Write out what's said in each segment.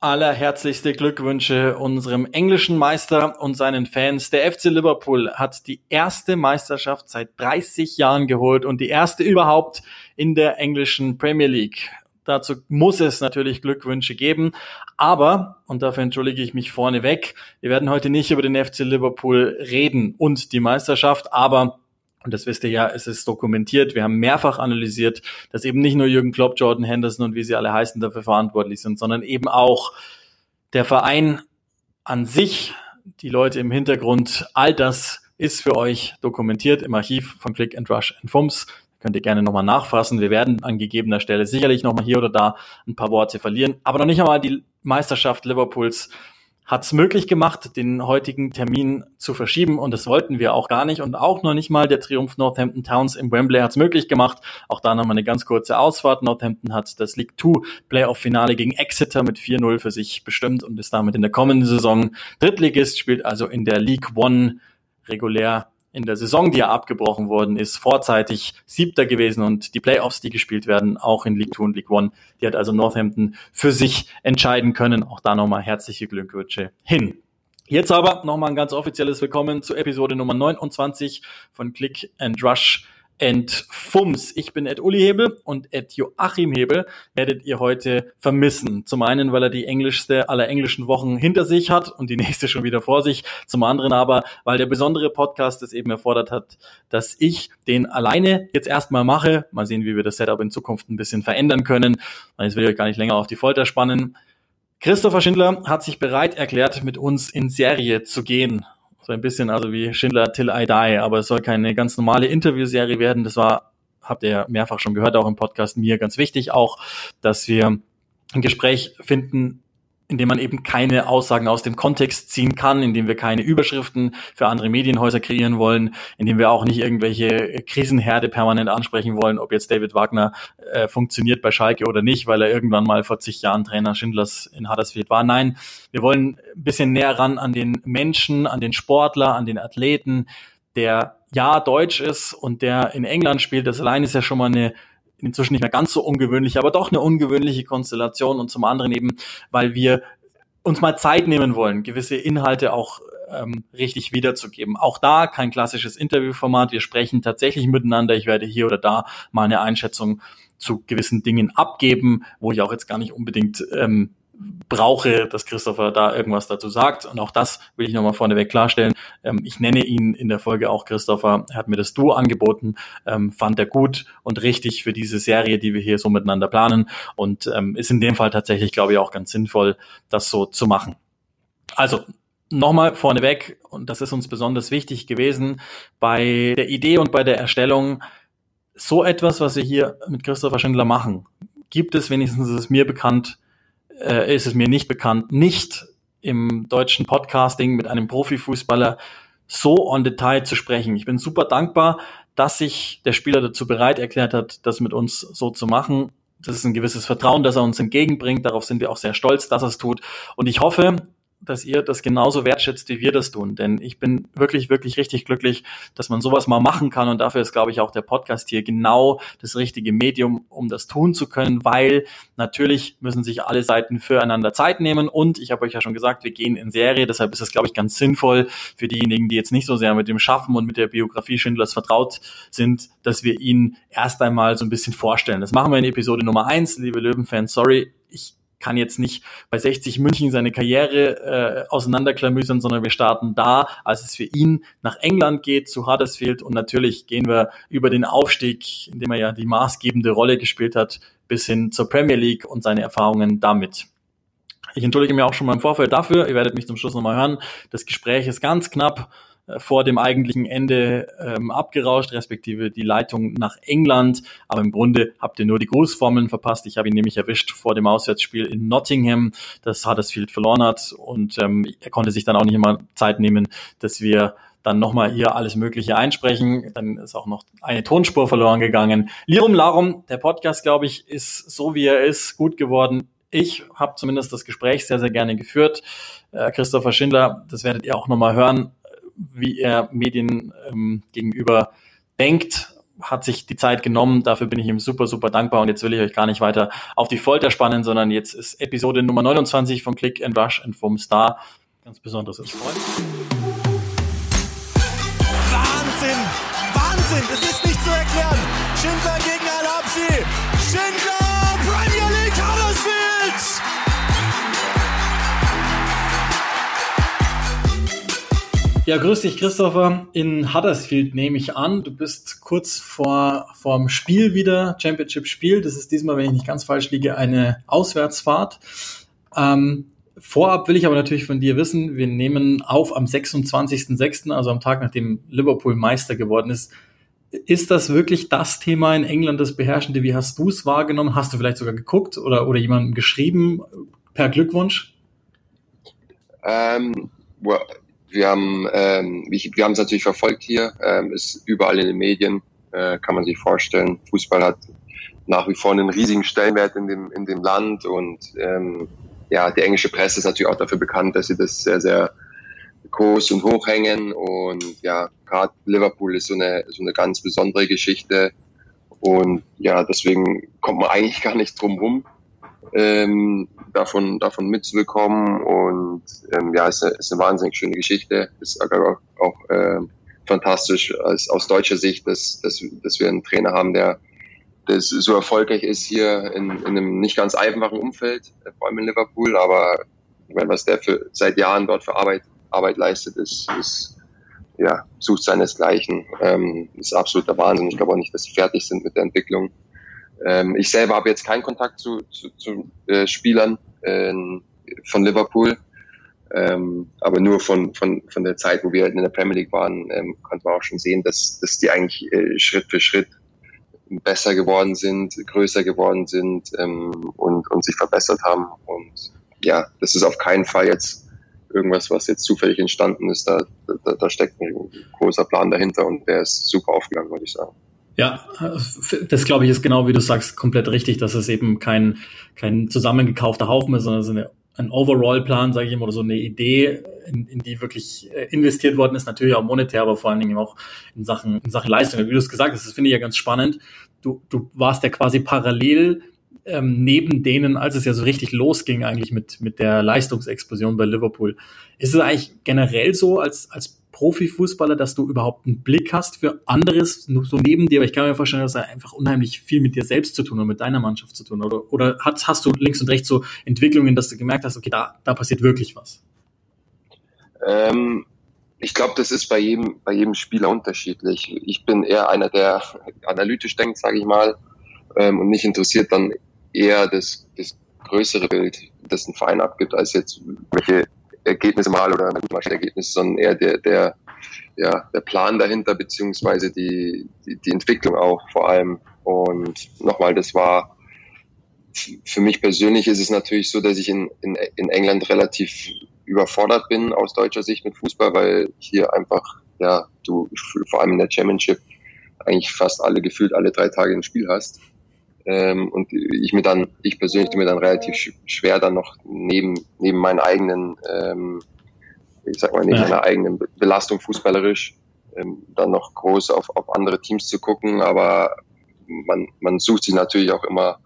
allerherzlichste Glückwünsche unserem englischen Meister und seinen Fans. Der FC Liverpool hat die erste Meisterschaft seit 30 Jahren geholt und die erste überhaupt in der englischen Premier League. Dazu muss es natürlich Glückwünsche geben. Aber, und dafür entschuldige ich mich vorneweg, wir werden heute nicht über den FC Liverpool reden und die Meisterschaft, aber und das wisst ihr ja, es ist dokumentiert. Wir haben mehrfach analysiert, dass eben nicht nur Jürgen Klopp, Jordan Henderson und wie sie alle heißen dafür verantwortlich sind, sondern eben auch der Verein an sich, die Leute im Hintergrund, all das ist für euch dokumentiert im Archiv von Click and Rush and Fums. Könnt ihr gerne nochmal nachfassen. Wir werden an gegebener Stelle sicherlich nochmal hier oder da ein paar Worte verlieren. Aber noch nicht einmal die Meisterschaft Liverpools hat es möglich gemacht, den heutigen Termin zu verschieben und das wollten wir auch gar nicht und auch noch nicht mal der Triumph Northampton Towns im Wembley hat es möglich gemacht. Auch da nochmal eine ganz kurze Ausfahrt. Northampton hat das League 2 Playoff-Finale gegen Exeter mit 4-0 für sich bestimmt und ist damit in der kommenden Saison Drittligist, spielt also in der League One regulär in der Saison, die ja abgebrochen worden ist, vorzeitig siebter gewesen und die Playoffs, die gespielt werden, auch in League 2 und League 1, die hat also Northampton für sich entscheiden können. Auch da nochmal herzliche Glückwünsche hin. Jetzt aber nochmal ein ganz offizielles Willkommen zu Episode Nummer 29 von Click and Rush Entfums. Ich bin Ed Uli Hebel und Ed Joachim Hebel werdet ihr heute vermissen. Zum einen, weil er die englischste aller englischen Wochen hinter sich hat und die nächste schon wieder vor sich. Zum anderen aber, weil der besondere Podcast es eben erfordert hat, dass ich den alleine jetzt erstmal mache. Mal sehen, wie wir das Setup in Zukunft ein bisschen verändern können. Jetzt will ich euch gar nicht länger auf die Folter spannen. Christopher Schindler hat sich bereit erklärt, mit uns in Serie zu gehen so ein bisschen also wie Schindler Till I Die, aber es soll keine ganz normale Interviewserie werden. Das war, habt ihr mehrfach schon gehört, auch im Podcast mir ganz wichtig auch, dass wir ein Gespräch finden, indem man eben keine Aussagen aus dem Kontext ziehen kann, indem wir keine Überschriften für andere Medienhäuser kreieren wollen, indem wir auch nicht irgendwelche Krisenherde permanent ansprechen wollen, ob jetzt David Wagner äh, funktioniert bei Schalke oder nicht, weil er irgendwann mal vor zig Jahren Trainer Schindlers in Huddersfield war. Nein, wir wollen ein bisschen näher ran an den Menschen, an den Sportler, an den Athleten, der ja deutsch ist und der in England spielt. Das allein ist ja schon mal eine inzwischen nicht mehr ganz so ungewöhnlich, aber doch eine ungewöhnliche Konstellation und zum anderen eben, weil wir uns mal Zeit nehmen wollen, gewisse Inhalte auch ähm, richtig wiederzugeben. Auch da kein klassisches Interviewformat. Wir sprechen tatsächlich miteinander. Ich werde hier oder da mal eine Einschätzung zu gewissen Dingen abgeben, wo ich auch jetzt gar nicht unbedingt ähm, brauche, dass Christopher da irgendwas dazu sagt. Und auch das will ich nochmal vorneweg klarstellen. Ähm, ich nenne ihn in der Folge auch Christopher. Er hat mir das Duo angeboten, ähm, fand er gut und richtig für diese Serie, die wir hier so miteinander planen. Und ähm, ist in dem Fall tatsächlich, glaube ich, auch ganz sinnvoll, das so zu machen. Also, nochmal vorneweg, und das ist uns besonders wichtig gewesen, bei der Idee und bei der Erstellung, so etwas, was wir hier mit Christopher Schindler machen, gibt es wenigstens, ist mir bekannt, äh, ist es mir nicht bekannt, nicht im deutschen Podcasting mit einem Profifußballer so on Detail zu sprechen. Ich bin super dankbar, dass sich der Spieler dazu bereit erklärt hat, das mit uns so zu machen. Das ist ein gewisses Vertrauen, das er uns entgegenbringt. Darauf sind wir auch sehr stolz, dass er es tut. Und ich hoffe, dass ihr das genauso wertschätzt, wie wir das tun. Denn ich bin wirklich, wirklich richtig glücklich, dass man sowas mal machen kann. Und dafür ist, glaube ich, auch der Podcast hier genau das richtige Medium, um das tun zu können, weil natürlich müssen sich alle Seiten füreinander Zeit nehmen. Und ich habe euch ja schon gesagt, wir gehen in Serie. Deshalb ist es, glaube ich, ganz sinnvoll für diejenigen, die jetzt nicht so sehr mit dem Schaffen und mit der Biografie Schindlers vertraut sind, dass wir ihn erst einmal so ein bisschen vorstellen. Das machen wir in Episode Nummer eins, liebe Löwenfans. Sorry, ich kann jetzt nicht bei 60 München seine Karriere äh, auseinanderklamüsern, sondern wir starten da, als es für ihn nach England geht, zu Huddersfield und natürlich gehen wir über den Aufstieg, in dem er ja die maßgebende Rolle gespielt hat, bis hin zur Premier League und seine Erfahrungen damit. Ich entschuldige mir auch schon mal im Vorfeld dafür, ihr werdet mich zum Schluss nochmal hören. Das Gespräch ist ganz knapp vor dem eigentlichen Ende ähm, abgerauscht, respektive die Leitung nach England. Aber im Grunde habt ihr nur die Grußformeln verpasst. Ich habe ihn nämlich erwischt vor dem Auswärtsspiel in Nottingham, das Huddersfield verloren hat. Und ähm, er konnte sich dann auch nicht immer Zeit nehmen, dass wir dann nochmal hier alles Mögliche einsprechen. Dann ist auch noch eine Tonspur verloren gegangen. Lirum Larum, der Podcast, glaube ich, ist so wie er ist, gut geworden. Ich habe zumindest das Gespräch sehr, sehr gerne geführt. Äh, Christopher Schindler, das werdet ihr auch nochmal hören, wie er Medien ähm, gegenüber denkt, hat sich die Zeit genommen. Dafür bin ich ihm super, super dankbar. Und jetzt will ich euch gar nicht weiter auf die Folter spannen, sondern jetzt ist Episode Nummer 29 von Click and Rush and vom Star. Ganz besonderes ist. Wahnsinn! Wahnsinn! Ja, grüß dich, Christopher. In Huddersfield nehme ich an. Du bist kurz vor vorm Spiel wieder, Championship-Spiel. Das ist diesmal, wenn ich nicht ganz falsch liege, eine Auswärtsfahrt. Ähm, vorab will ich aber natürlich von dir wissen, wir nehmen auf am 26.06., also am Tag, nachdem Liverpool Meister geworden ist. Ist das wirklich das Thema in England, das Beherrschende? Wie hast du es wahrgenommen? Hast du vielleicht sogar geguckt oder, oder jemandem geschrieben per Glückwunsch? Ähm, well, wir haben ähm, wir haben es natürlich verfolgt hier, ähm, ist überall in den Medien, äh, kann man sich vorstellen. Fußball hat nach wie vor einen riesigen Stellenwert in dem in dem Land und ähm, ja, die englische Presse ist natürlich auch dafür bekannt, dass sie das sehr sehr groß und hoch hängen und ja, gerade Liverpool ist so eine so eine ganz besondere Geschichte und ja, deswegen kommt man eigentlich gar nicht drum rum, ähm, davon, davon mitzubekommen. Und ähm, ja, es ist, eine, ist eine wahnsinnig schöne Geschichte. Ist auch, auch äh, fantastisch als, aus deutscher Sicht, dass, dass, dass wir einen Trainer haben, der, der so erfolgreich ist hier in, in einem nicht ganz einfachen Umfeld, äh, vor allem in Liverpool. Aber ich meine, was der für seit Jahren dort für Arbeit, Arbeit leistet, ist, ist ja, sucht seinesgleichen. Ähm, ist absoluter Wahnsinn. Ich glaube auch nicht, dass sie fertig sind mit der Entwicklung. Ähm, ich selber habe jetzt keinen Kontakt zu, zu, zu äh, Spielern äh, von Liverpool, ähm, aber nur von, von, von der Zeit, wo wir halt in der Premier League waren, ähm, konnte man auch schon sehen, dass, dass die eigentlich äh, Schritt für Schritt besser geworden sind, größer geworden sind ähm, und, und sich verbessert haben. Und ja, das ist auf keinen Fall jetzt irgendwas, was jetzt zufällig entstanden ist. Da, da, da steckt ein großer Plan dahinter und der ist super aufgegangen, würde ich sagen. Ja, das glaube ich ist genau wie du sagst, komplett richtig, dass es eben kein, kein zusammengekaufter Haufen ist, sondern so eine, ein Overall-Plan, sage ich immer, oder so eine Idee, in, in die wirklich äh, investiert worden ist, natürlich auch monetär, aber vor allen Dingen auch in Sachen, in Sachen Leistung. Wie du es gesagt hast, das finde ich ja ganz spannend. Du, du warst ja quasi parallel ähm, neben denen, als es ja so richtig losging eigentlich mit, mit der Leistungsexplosion bei Liverpool. Ist es eigentlich generell so als, als Profifußballer, dass du überhaupt einen Blick hast für anderes, so neben dir, aber ich kann mir vorstellen, dass er einfach unheimlich viel mit dir selbst zu tun und mit deiner Mannschaft zu tun. Oder, oder hast, hast du links und rechts so Entwicklungen, dass du gemerkt hast, okay, da, da passiert wirklich was? Ähm, ich glaube, das ist bei jedem, bei jedem Spieler unterschiedlich. Ich bin eher einer, der analytisch denkt, sage ich mal, ähm, und nicht interessiert dann eher das, das größere Bild, das ein Verein abgibt, als jetzt welche Ergebnisse mal oder Ergebnisse, sondern eher der, der, ja, der Plan dahinter, beziehungsweise die, die, die Entwicklung auch vor allem. Und nochmal, das war für mich persönlich ist es natürlich so, dass ich in, in, in England relativ überfordert bin aus deutscher Sicht mit Fußball, weil hier einfach, ja, du vor allem in der Championship eigentlich fast alle gefühlt alle drei Tage ein Spiel hast. Ähm, und ich mir dann, ich persönlich mir dann relativ schwer dann noch neben, neben meinen eigenen, ähm, ich sag mal, neben ja. meiner eigenen Belastung fußballerisch, ähm, dann noch groß auf, auf andere Teams zu gucken. Aber man, man sucht sich natürlich auch immer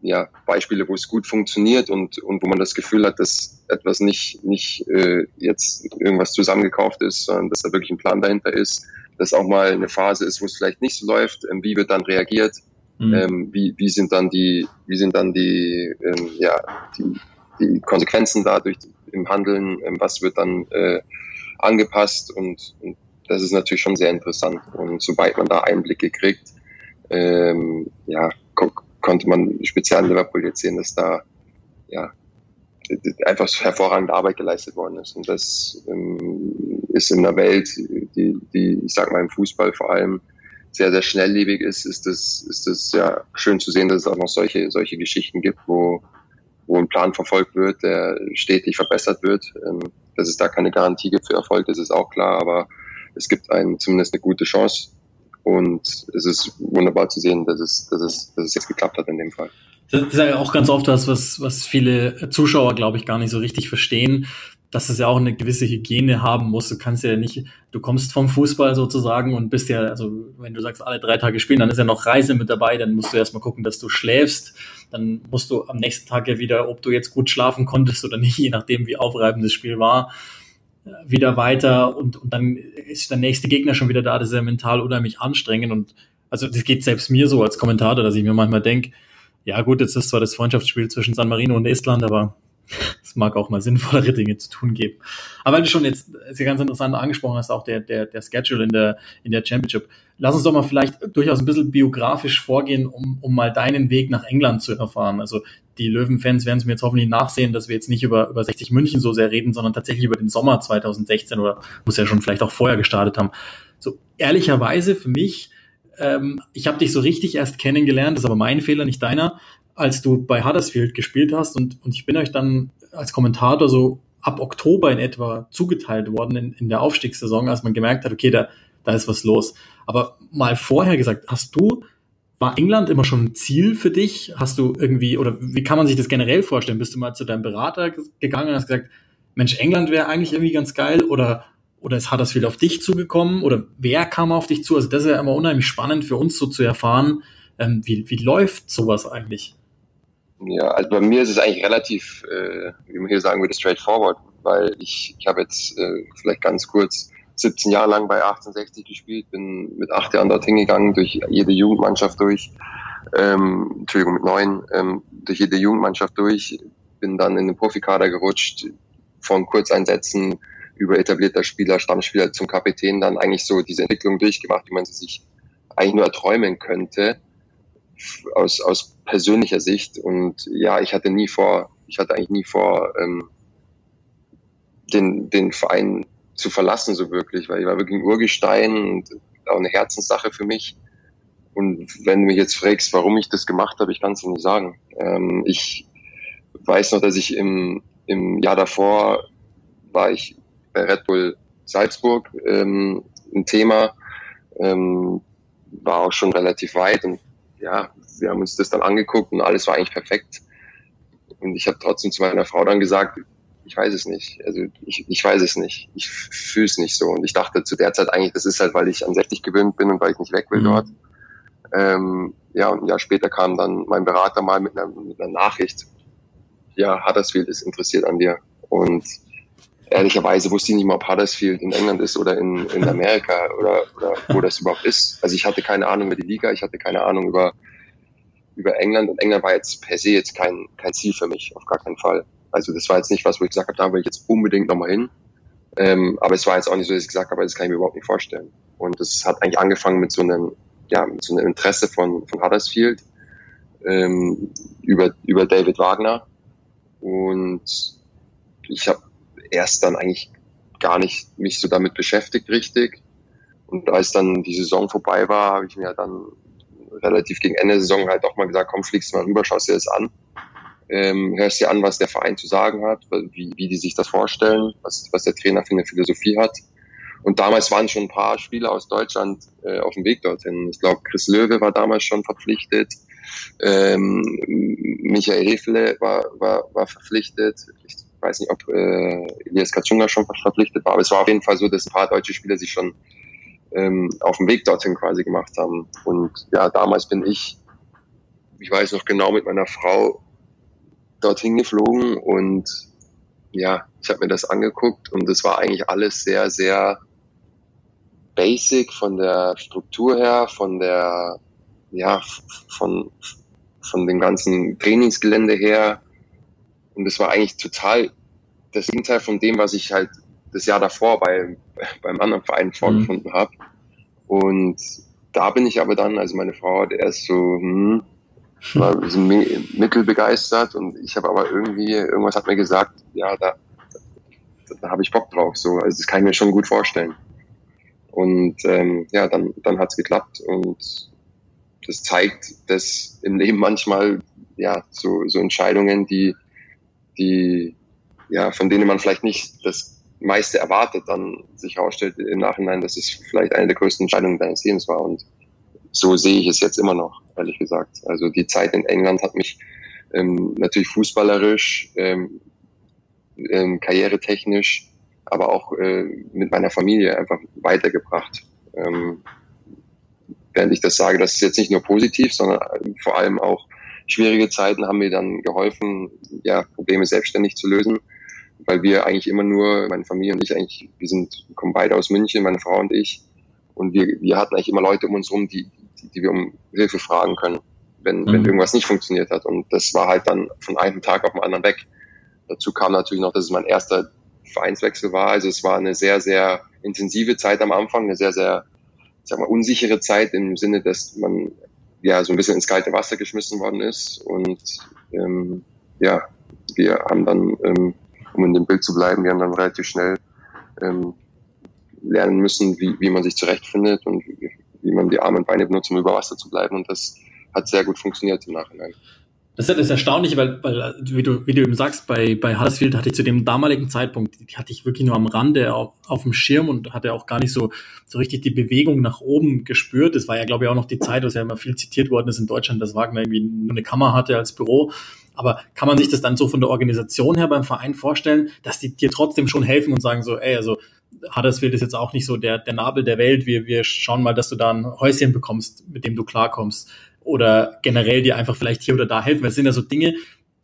ja, Beispiele, wo es gut funktioniert und, und wo man das Gefühl hat, dass etwas nicht, nicht äh, jetzt irgendwas zusammengekauft ist, sondern dass da wirklich ein Plan dahinter ist, dass auch mal eine Phase ist, wo es vielleicht nicht so läuft, ähm, wie wird dann reagiert, Mhm. Ähm, wie, wie sind dann die, wie sind dann die, ähm, ja, die, die Konsequenzen dadurch im Handeln, ähm, was wird dann äh, angepasst und, und das ist natürlich schon sehr interessant. Und sobald man da Einblicke kriegt, ähm, ja, ko konnte man speziell in Liverpool jetzt sehen, dass da ja einfach hervorragende Arbeit geleistet worden ist. Und das ähm, ist in der Welt, die, die, ich sag mal im Fußball vor allem, sehr, sehr schnelllebig ist, ist es, ist es ja schön zu sehen, dass es auch noch solche, solche Geschichten gibt, wo, wo ein Plan verfolgt wird, der stetig verbessert wird. Ähm, dass es da keine Garantie gibt für Erfolg, das ist auch klar, aber es gibt einen zumindest eine gute Chance. Und es ist wunderbar zu sehen, dass es, dass es, dass es jetzt geklappt hat in dem Fall. Das ist ja auch ganz oft das, was, was viele Zuschauer, glaube ich, gar nicht so richtig verstehen dass es ja auch eine gewisse Hygiene haben muss. Du kannst ja nicht, du kommst vom Fußball sozusagen und bist ja, also wenn du sagst, alle drei Tage spielen, dann ist ja noch Reise mit dabei, dann musst du erstmal gucken, dass du schläfst. Dann musst du am nächsten Tag ja wieder, ob du jetzt gut schlafen konntest oder nicht, je nachdem, wie aufreibend das Spiel war, wieder weiter und, und dann ist der nächste Gegner schon wieder da, das ist ja mental unheimlich anstrengend und also das geht selbst mir so als Kommentator, dass ich mir manchmal denke, ja gut, jetzt ist zwar das Freundschaftsspiel zwischen San Marino und Estland, aber es mag auch mal sinnvollere Dinge zu tun geben. Aber weil du schon jetzt sehr ganz interessant angesprochen hast, auch der, der, der Schedule in der, in der Championship. Lass uns doch mal vielleicht durchaus ein bisschen biografisch vorgehen, um, um mal deinen Weg nach England zu erfahren. Also die Löwen-Fans werden es mir jetzt hoffentlich nachsehen, dass wir jetzt nicht über, über 60 München so sehr reden, sondern tatsächlich über den Sommer 2016 oder muss ja schon vielleicht auch vorher gestartet haben. So ehrlicherweise für mich, ähm, ich habe dich so richtig erst kennengelernt, das ist aber mein Fehler, nicht deiner, als du bei Huddersfield gespielt hast und, und ich bin euch dann als Kommentator so ab Oktober in etwa zugeteilt worden in, in der Aufstiegssaison, als man gemerkt hat, okay, da, da ist was los. Aber mal vorher gesagt, hast du, war England immer schon ein Ziel für dich? Hast du irgendwie, oder wie kann man sich das generell vorstellen? Bist du mal zu deinem Berater gegangen und hast gesagt, Mensch, England wäre eigentlich irgendwie ganz geil oder, oder ist Huddersfield auf dich zugekommen oder wer kam auf dich zu? Also das ist ja immer unheimlich spannend für uns so zu erfahren, ähm, wie, wie läuft sowas eigentlich? Ja, also bei mir ist es eigentlich relativ, äh, wie man hier sagen würde, straightforward, weil ich, ich habe jetzt äh, vielleicht ganz kurz 17 Jahre lang bei 1860 gespielt, bin mit acht Jahren dorthin gegangen, durch jede Jugendmannschaft durch, ähm, Entschuldigung, mit neun, ähm, durch jede Jugendmannschaft durch, bin dann in den Profikader gerutscht, von Kurzeinsätzen über etablierter Spieler, Stammspieler zum Kapitän, dann eigentlich so diese Entwicklung durchgemacht, wie man sie sich eigentlich nur erträumen könnte aus, aus persönlicher Sicht. Und ja, ich hatte nie vor, ich hatte eigentlich nie vor, ähm, den, den Verein zu verlassen, so wirklich, weil ich war wirklich ein Urgestein und auch eine Herzenssache für mich. Und wenn du mich jetzt fragst, warum ich das gemacht habe, ich kann es nicht sagen. Ähm, ich weiß noch, dass ich im, im Jahr davor war ich bei Red Bull Salzburg ähm, ein Thema, ähm, war auch schon relativ weit und ja, wir haben uns das dann angeguckt und alles war eigentlich perfekt. Und ich habe trotzdem zu meiner Frau dann gesagt, ich weiß es nicht. Also ich, ich weiß es nicht. Ich fühle es nicht so. Und ich dachte zu der Zeit eigentlich, das ist halt, weil ich an 60 gewöhnt bin und weil ich nicht weg will mhm. dort. Ähm, ja, und ein Jahr später kam dann mein Berater mal mit einer, mit einer Nachricht. Ja, Huddersfield ist interessiert an dir. Und ehrlicherweise wusste ich nicht mal, ob Huddersfield in England ist oder in, in Amerika oder, oder wo das überhaupt ist. Also ich hatte keine Ahnung über die Liga, ich hatte keine Ahnung über, über England und England war jetzt per se jetzt kein, kein Ziel für mich, auf gar keinen Fall. Also das war jetzt nicht was, wo ich gesagt habe, da will ich jetzt unbedingt nochmal hin. Ähm, aber es war jetzt auch nicht so, dass ich gesagt habe, das kann ich mir überhaupt nicht vorstellen. Und es hat eigentlich angefangen mit so einem, ja, mit so einem Interesse von, von Huddersfield ähm, über, über David Wagner. Und ich habe erst dann eigentlich gar nicht mich so damit beschäftigt richtig. Und als dann die Saison vorbei war, habe ich mir dann relativ gegen Ende der Saison halt auch mal gesagt, komm, fliegst du mal rüber, schaust dir das an. Ähm, hörst dir an, was der Verein zu sagen hat, wie, wie die sich das vorstellen, was, was der Trainer für eine Philosophie hat. Und damals waren schon ein paar Spieler aus Deutschland äh, auf dem Weg dorthin. Ich glaube, Chris Löwe war damals schon verpflichtet. Ähm, Michael Hefele war, war, war verpflichtet. Ich weiß nicht, ob äh, Elias Katschunga schon verpflichtet war, aber es war auf jeden Fall so, dass ein paar deutsche Spieler sich schon ähm, auf dem Weg dorthin quasi gemacht haben. Und ja, damals bin ich, ich weiß noch genau, mit meiner Frau dorthin geflogen und ja, ich habe mir das angeguckt und es war eigentlich alles sehr, sehr basic von der Struktur her, von der, ja, von, von dem ganzen Trainingsgelände her, und es war eigentlich total das Gegenteil von dem, was ich halt das Jahr davor bei, beim anderen Verein mhm. vorgefunden mhm. habe. Und da bin ich aber dann, also meine Frau hat erst so, hm, war so mittelbegeistert und ich habe aber irgendwie, irgendwas hat mir gesagt, ja, da, da, da habe ich Bock drauf. So, also das kann ich mir schon gut vorstellen. Und ähm, ja, dann, dann hat's geklappt und das zeigt, dass im Leben manchmal ja so, so Entscheidungen, die die, ja, von denen man vielleicht nicht das meiste erwartet, dann sich herausstellt im Nachhinein, dass es vielleicht eine der größten Entscheidungen deines Lebens war. Und so sehe ich es jetzt immer noch, ehrlich gesagt. Also die Zeit in England hat mich ähm, natürlich fußballerisch ähm, ähm, karrieretechnisch, aber auch äh, mit meiner Familie einfach weitergebracht. Ähm, während ich das sage, das ist jetzt nicht nur positiv, sondern vor allem auch schwierige Zeiten haben mir dann geholfen, ja, Probleme selbstständig zu lösen, weil wir eigentlich immer nur, meine Familie und ich eigentlich, wir sind, kommen beide aus München, meine Frau und ich, und wir, wir hatten eigentlich immer Leute um uns rum, die, die, die wir um Hilfe fragen können, wenn, mhm. wenn irgendwas nicht funktioniert hat. Und das war halt dann von einem Tag auf den anderen weg. Dazu kam natürlich noch, dass es mein erster Vereinswechsel war. Also es war eine sehr, sehr intensive Zeit am Anfang, eine sehr, sehr, ich sag mal, unsichere Zeit im Sinne, dass man ja so ein bisschen ins kalte Wasser geschmissen worden ist. Und ähm, ja, wir haben dann, ähm, um in dem Bild zu bleiben, wir haben dann relativ schnell ähm, lernen müssen, wie, wie man sich zurechtfindet und wie, wie man die Arme und Beine benutzt, um über Wasser zu bleiben. Und das hat sehr gut funktioniert im Nachhinein. Das ist das Erstaunliche, weil, weil wie, du, wie du eben sagst, bei, bei Huddersfield hatte ich zu dem damaligen Zeitpunkt, hatte ich wirklich nur am Rande auf, auf dem Schirm und hatte auch gar nicht so, so richtig die Bewegung nach oben gespürt. Das war ja, glaube ich, auch noch die Zeit, was ja immer viel zitiert worden ist in Deutschland, dass Wagner irgendwie nur eine Kammer hatte als Büro. Aber kann man sich das dann so von der Organisation her beim Verein vorstellen, dass die dir trotzdem schon helfen und sagen so, ey, also Huddersfield ist jetzt auch nicht so der, der Nabel der Welt. Wir, wir schauen mal, dass du da ein Häuschen bekommst, mit dem du klarkommst oder generell dir einfach vielleicht hier oder da helfen. Es sind ja so Dinge,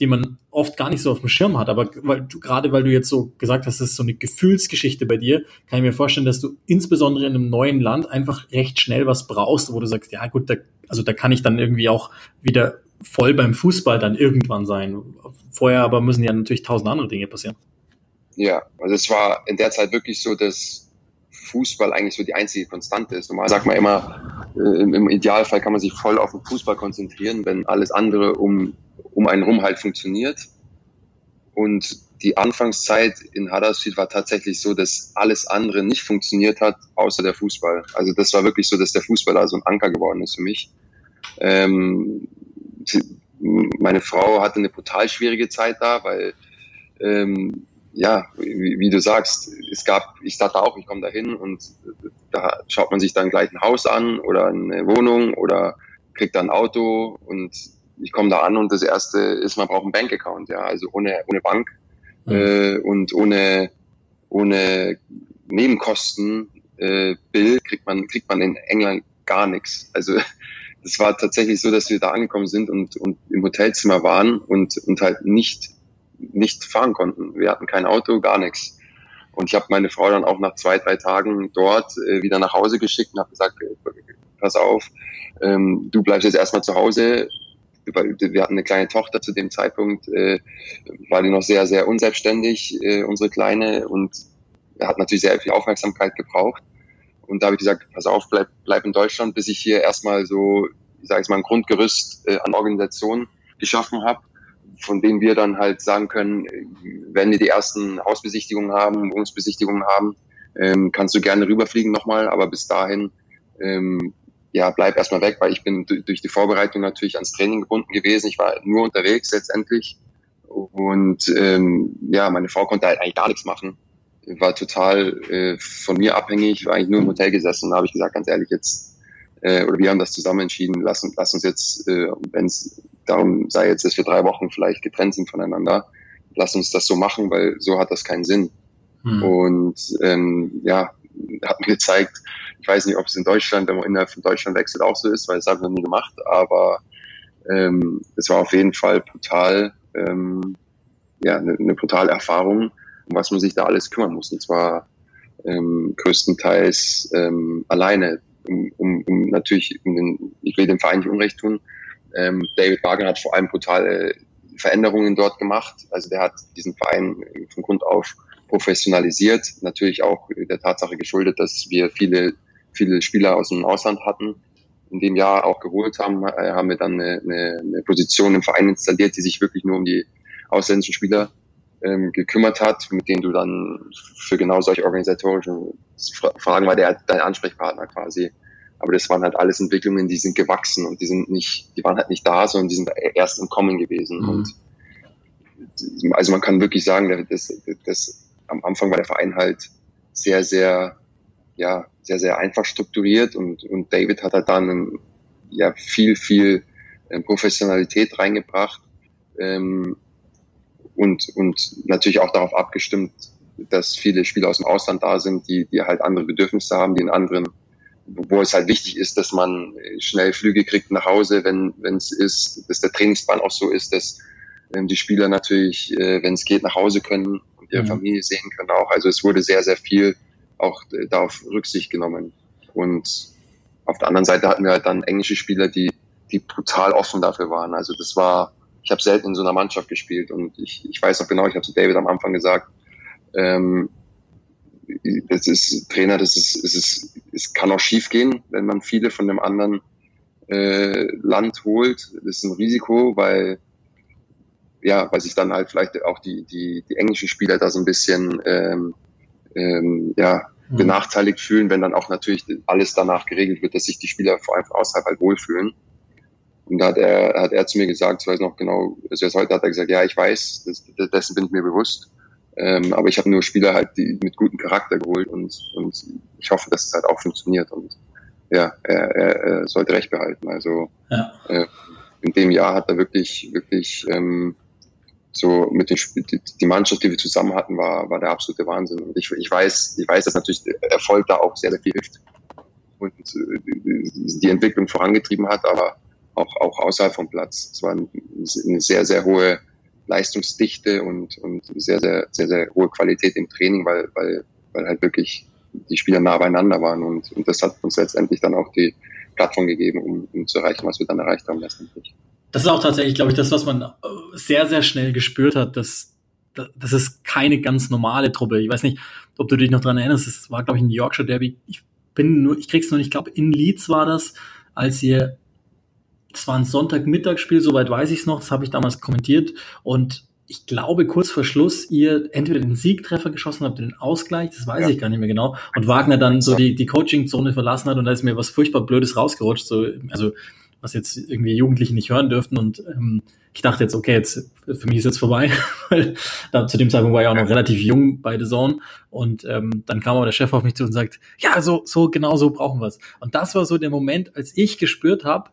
die man oft gar nicht so auf dem Schirm hat. Aber weil du, gerade weil du jetzt so gesagt hast, das ist so eine Gefühlsgeschichte bei dir, kann ich mir vorstellen, dass du insbesondere in einem neuen Land einfach recht schnell was brauchst, wo du sagst, ja gut, da, also da kann ich dann irgendwie auch wieder voll beim Fußball dann irgendwann sein. Vorher aber müssen ja natürlich tausend andere Dinge passieren. Ja, also es war in der Zeit wirklich so, dass Fußball eigentlich so die einzige Konstante ist. Normal sagt man immer, äh, im, Idealfall kann man sich voll auf den Fußball konzentrieren, wenn alles andere um, um einen rum halt funktioniert. Und die Anfangszeit in Huddersfield war tatsächlich so, dass alles andere nicht funktioniert hat, außer der Fußball. Also das war wirklich so, dass der Fußball da so ein Anker geworden ist für mich. Ähm, meine Frau hatte eine brutal schwierige Zeit da, weil ähm, ja, wie, wie, du sagst, es gab, ich dachte auch, ich komme da hin und da schaut man sich dann gleich ein Haus an oder eine Wohnung oder kriegt dann ein Auto und ich komme da an und das erste ist, man braucht einen Bankaccount, ja, also ohne, ohne Bank mhm. äh, und ohne, ohne Nebenkosten äh, Bill kriegt man, kriegt man in England gar nichts. Also das war tatsächlich so, dass wir da angekommen sind und, und im Hotelzimmer waren und, und halt nicht nicht fahren konnten. Wir hatten kein Auto, gar nichts. Und ich habe meine Frau dann auch nach zwei, drei Tagen dort äh, wieder nach Hause geschickt und habe gesagt, äh, pass auf, ähm, du bleibst jetzt erstmal zu Hause. Wir hatten eine kleine Tochter zu dem Zeitpunkt, äh, war die noch sehr, sehr unselbstständig, äh, unsere Kleine, und hat natürlich sehr viel Aufmerksamkeit gebraucht. Und da habe ich gesagt, pass auf, bleib, bleib in Deutschland, bis ich hier erstmal so, ich sage jetzt mal, ein Grundgerüst äh, an Organisation geschaffen habe von denen wir dann halt sagen können, wenn wir die ersten Hausbesichtigungen haben, Wohnungsbesichtigungen haben, ähm, kannst du gerne rüberfliegen nochmal, aber bis dahin, ähm, ja, bleib erstmal weg, weil ich bin durch die Vorbereitung natürlich ans Training gebunden gewesen. Ich war nur unterwegs letztendlich und ähm, ja, meine Frau konnte halt eigentlich gar nichts machen, war total äh, von mir abhängig, war eigentlich nur im Hotel gesessen. Da habe ich gesagt, ganz ehrlich, jetzt äh, oder wir haben das zusammen entschieden, lass, lass uns jetzt, äh, wenn es darum sei jetzt, dass wir drei Wochen vielleicht getrennt sind voneinander, lass uns das so machen, weil so hat das keinen Sinn. Hm. Und ähm, ja, hat mir gezeigt, ich weiß nicht, ob es in Deutschland, wenn man innerhalb von Deutschland wechselt, auch so ist, weil das habe ich noch nie gemacht, aber ähm, es war auf jeden Fall brutal, ähm, ja, eine, eine brutale Erfahrung, um was man sich da alles kümmern muss. Und zwar ähm, größtenteils ähm, alleine, um, um, um natürlich, um den, ich will dem Verein nicht Unrecht tun, ähm, David Wagner hat vor allem brutale Veränderungen dort gemacht. Also der hat diesen Verein von Grund auf professionalisiert. Natürlich auch der Tatsache geschuldet, dass wir viele, viele Spieler aus dem Ausland hatten. In dem Jahr auch geholt haben, äh, haben wir dann eine, eine, eine Position im Verein installiert, die sich wirklich nur um die ausländischen Spieler ähm, gekümmert hat, mit denen du dann für genau solche organisatorischen Fragen war der dein Ansprechpartner quasi. Aber das waren halt alles Entwicklungen, die sind gewachsen und die sind nicht, die waren halt nicht da, sondern die sind erst im Kommen gewesen. Mhm. Und also man kann wirklich sagen, dass, dass am Anfang war der Verein halt sehr, sehr, ja, sehr, sehr einfach strukturiert und, und David hat halt dann ja viel, viel ähm, Professionalität reingebracht. Ähm, und, und natürlich auch darauf abgestimmt, dass viele Spieler aus dem Ausland da sind, die, die halt andere Bedürfnisse haben, die in anderen, wo es halt wichtig ist, dass man schnell Flüge kriegt nach Hause, wenn wenn es ist, dass der Trainingsplan auch so ist, dass ähm, die Spieler natürlich, äh, wenn es geht, nach Hause können und ihre mhm. Familie sehen können auch. Also es wurde sehr, sehr viel auch äh, darauf Rücksicht genommen. Und auf der anderen Seite hatten wir halt dann englische Spieler, die, die brutal offen dafür waren. Also das war, ich habe selten in so einer Mannschaft gespielt und ich, ich weiß noch genau, ich habe zu David am Anfang gesagt, ähm, das ist Trainer, das ist, es ist, es kann auch schief gehen, wenn man viele von dem anderen äh, Land holt. Das ist ein Risiko, weil ja, weil sich dann halt vielleicht auch die die die englischen Spieler da so ein bisschen ähm, ähm, ja mhm. benachteiligt fühlen, wenn dann auch natürlich alles danach geregelt wird, dass sich die Spieler vor allem außerhalb halt wohlfühlen. Und da hat er, hat er zu mir gesagt, ich weiß noch genau, also erst heute hat er gesagt, ja, ich weiß, das, dessen bin ich mir bewusst. Ähm, aber ich habe nur Spieler halt die mit gutem Charakter geholt und, und ich hoffe, dass es halt auch funktioniert. Und ja, er, er, er sollte recht behalten. Also ja. äh, in dem Jahr hat er wirklich, wirklich ähm, so mit den die, die Mannschaft, die wir zusammen hatten, war, war der absolute Wahnsinn. Und ich, ich weiß, ich weiß, dass natürlich Erfolg da auch sehr, sehr viel hilft und äh, die Entwicklung vorangetrieben hat, aber auch, auch außerhalb vom Platz. Es war eine sehr, sehr hohe Leistungsdichte und, und sehr, sehr, sehr, sehr hohe Qualität im Training, weil, weil, weil halt wirklich die Spieler nah beieinander waren und, und das hat uns letztendlich dann auch die Plattform gegeben, um, um zu erreichen, was wir dann erreicht haben letztendlich. Das ist auch tatsächlich, glaube ich, das, was man äh, sehr, sehr schnell gespürt hat, dass das ist keine ganz normale Truppe. Ich weiß nicht, ob du dich noch dran erinnerst, es war, glaube ich, ein Yorkshire Derby. Ich bin nur, ich krieg's noch nicht, ich glaube, in Leeds war das, als ihr es war ein Sonntagmittagsspiel, soweit weiß ich es noch, das habe ich damals kommentiert. Und ich glaube, kurz vor Schluss ihr entweder den Siegtreffer geschossen habt, den Ausgleich, das weiß ja. ich gar nicht mehr genau. Und Wagner dann so die, die Coaching-Zone verlassen hat und da ist mir was furchtbar Blödes rausgerutscht. So, also was jetzt irgendwie Jugendliche nicht hören dürften. Und ähm, ich dachte jetzt, okay, jetzt für mich ist jetzt vorbei, weil da zu dem Zeitpunkt war ich auch noch relativ jung bei The Zone. Und ähm, dann kam aber der Chef auf mich zu und sagt, ja, so, so genau so brauchen wir es. Und das war so der Moment, als ich gespürt habe,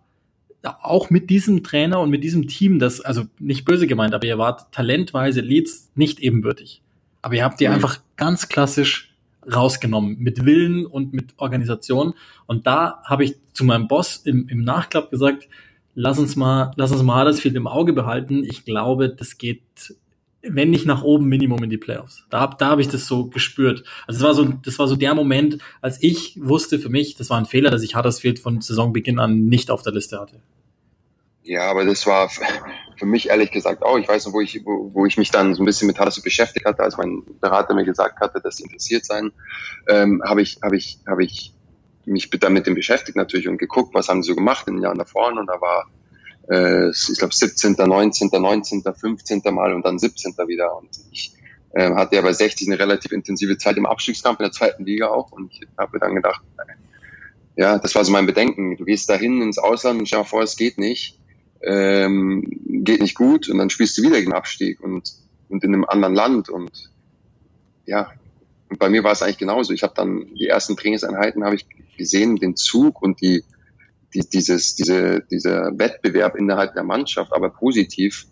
auch mit diesem Trainer und mit diesem Team, das, also nicht böse gemeint, aber ihr wart talentweise Leads nicht ebenbürtig. Aber ihr habt die mhm. einfach ganz klassisch rausgenommen, mit Willen und mit Organisation. Und da habe ich zu meinem Boss im, im Nachklapp gesagt, lass uns mal, lass uns mal das viel im Auge behalten. Ich glaube, das geht, wenn nicht nach oben, Minimum in die Playoffs. Da, da habe ich das so gespürt. Also das war so, das war so der Moment, als ich wusste für mich, das war ein Fehler, dass ich Huddersfield von Saisonbeginn an nicht auf der Liste hatte. Ja, aber das war für mich ehrlich gesagt auch. Ich weiß noch, wo ich, wo, wo ich mich dann so ein bisschen mit Huddersfield beschäftigt hatte, als mein Berater mir gesagt hatte, dass sie interessiert sein, ähm, habe ich, habe ich, habe ich mich damit dem beschäftigt natürlich und geguckt, was haben sie so gemacht in den Jahren davor. Und da war, äh, ich glaube, 17., 19., 19., 15. Mal und dann 17. wieder. Und ich äh, hatte ja bei 60 eine relativ intensive Zeit im Abstiegskampf in der zweiten Liga auch. Und ich habe dann gedacht, ja, das war so mein Bedenken. Du gehst dahin ins Ausland und schau vor, es geht nicht ähm, geht nicht gut und dann spielst du wieder gegen Abstieg und, und in einem anderen Land und ja, und bei mir war es eigentlich genauso. Ich habe dann die ersten Trainingseinheiten habe ich gesehen, den Zug und die, die dieses, diese, dieser Wettbewerb innerhalb der Mannschaft, aber positiv.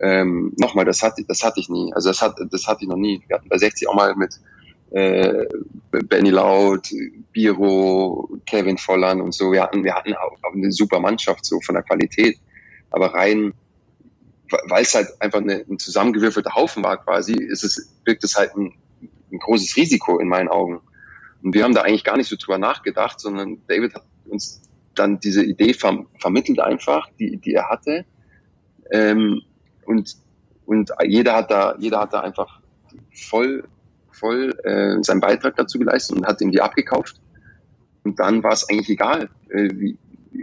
Ähm, nochmal, das hatte, das hatte ich nie. Also das hat, das hatte ich noch nie. Wir hatten bei 60 auch mal mit äh, Benny Laut, Biro, Kevin Volland und so. Wir hatten, wir hatten auch eine super Mannschaft so von der Qualität aber rein, weil es halt einfach eine, ein zusammengewürfelter Haufen war quasi, ist es, wirkt es halt ein, ein großes Risiko in meinen Augen. Und wir haben da eigentlich gar nicht so drüber nachgedacht, sondern David hat uns dann diese Idee ver vermittelt einfach, die, die er hatte. Ähm, und, und jeder hat da, jeder hat da einfach voll, voll äh, seinen Beitrag dazu geleistet und hat ihm die abgekauft. Und dann war es eigentlich egal, äh, wie,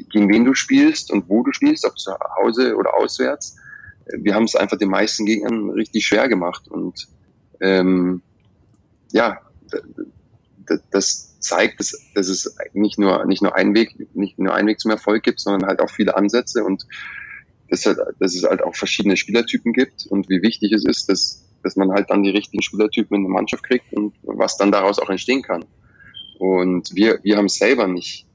gegen wen du spielst und wo du spielst, ob zu Hause oder auswärts. Wir haben es einfach den meisten Gegnern richtig schwer gemacht und ähm, ja, das zeigt, dass, dass es nicht nur nicht nur einen Weg, nicht nur einen Weg zum Erfolg gibt, sondern halt auch viele Ansätze und dass, halt, dass es halt auch verschiedene Spielertypen gibt und wie wichtig es ist, dass, dass man halt dann die richtigen Spielertypen in der Mannschaft kriegt und was dann daraus auch entstehen kann. Und wir, wir haben es selber nicht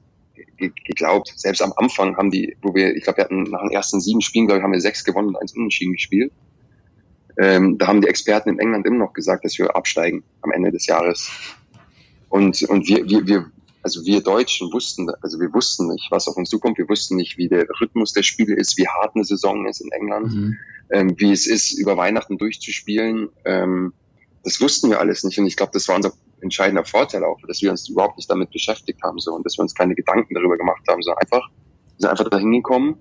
geglaubt. Selbst am Anfang haben die, wo wir, ich glaube, wir hatten nach den ersten sieben Spielen, glaube ich, haben wir sechs gewonnen und eins unentschieden gespielt. ähm, da haben die Experten in England immer noch gesagt, dass wir absteigen am Ende des Jahres. Und, und wir, wir, wir, also wir Deutschen wussten, also wir wussten nicht, was auf uns zukommt. Wir wussten nicht, wie der Rhythmus der Spiele ist, wie hart eine Saison ist in England, mhm. ähm, wie es ist, über Weihnachten durchzuspielen. Ähm, das wussten wir alles nicht. Und ich glaube, das war unser entscheidender Vorteil auch, dass wir uns überhaupt nicht damit beschäftigt haben, so, und dass wir uns keine Gedanken darüber gemacht haben, sondern einfach, wir sind einfach dahin gekommen,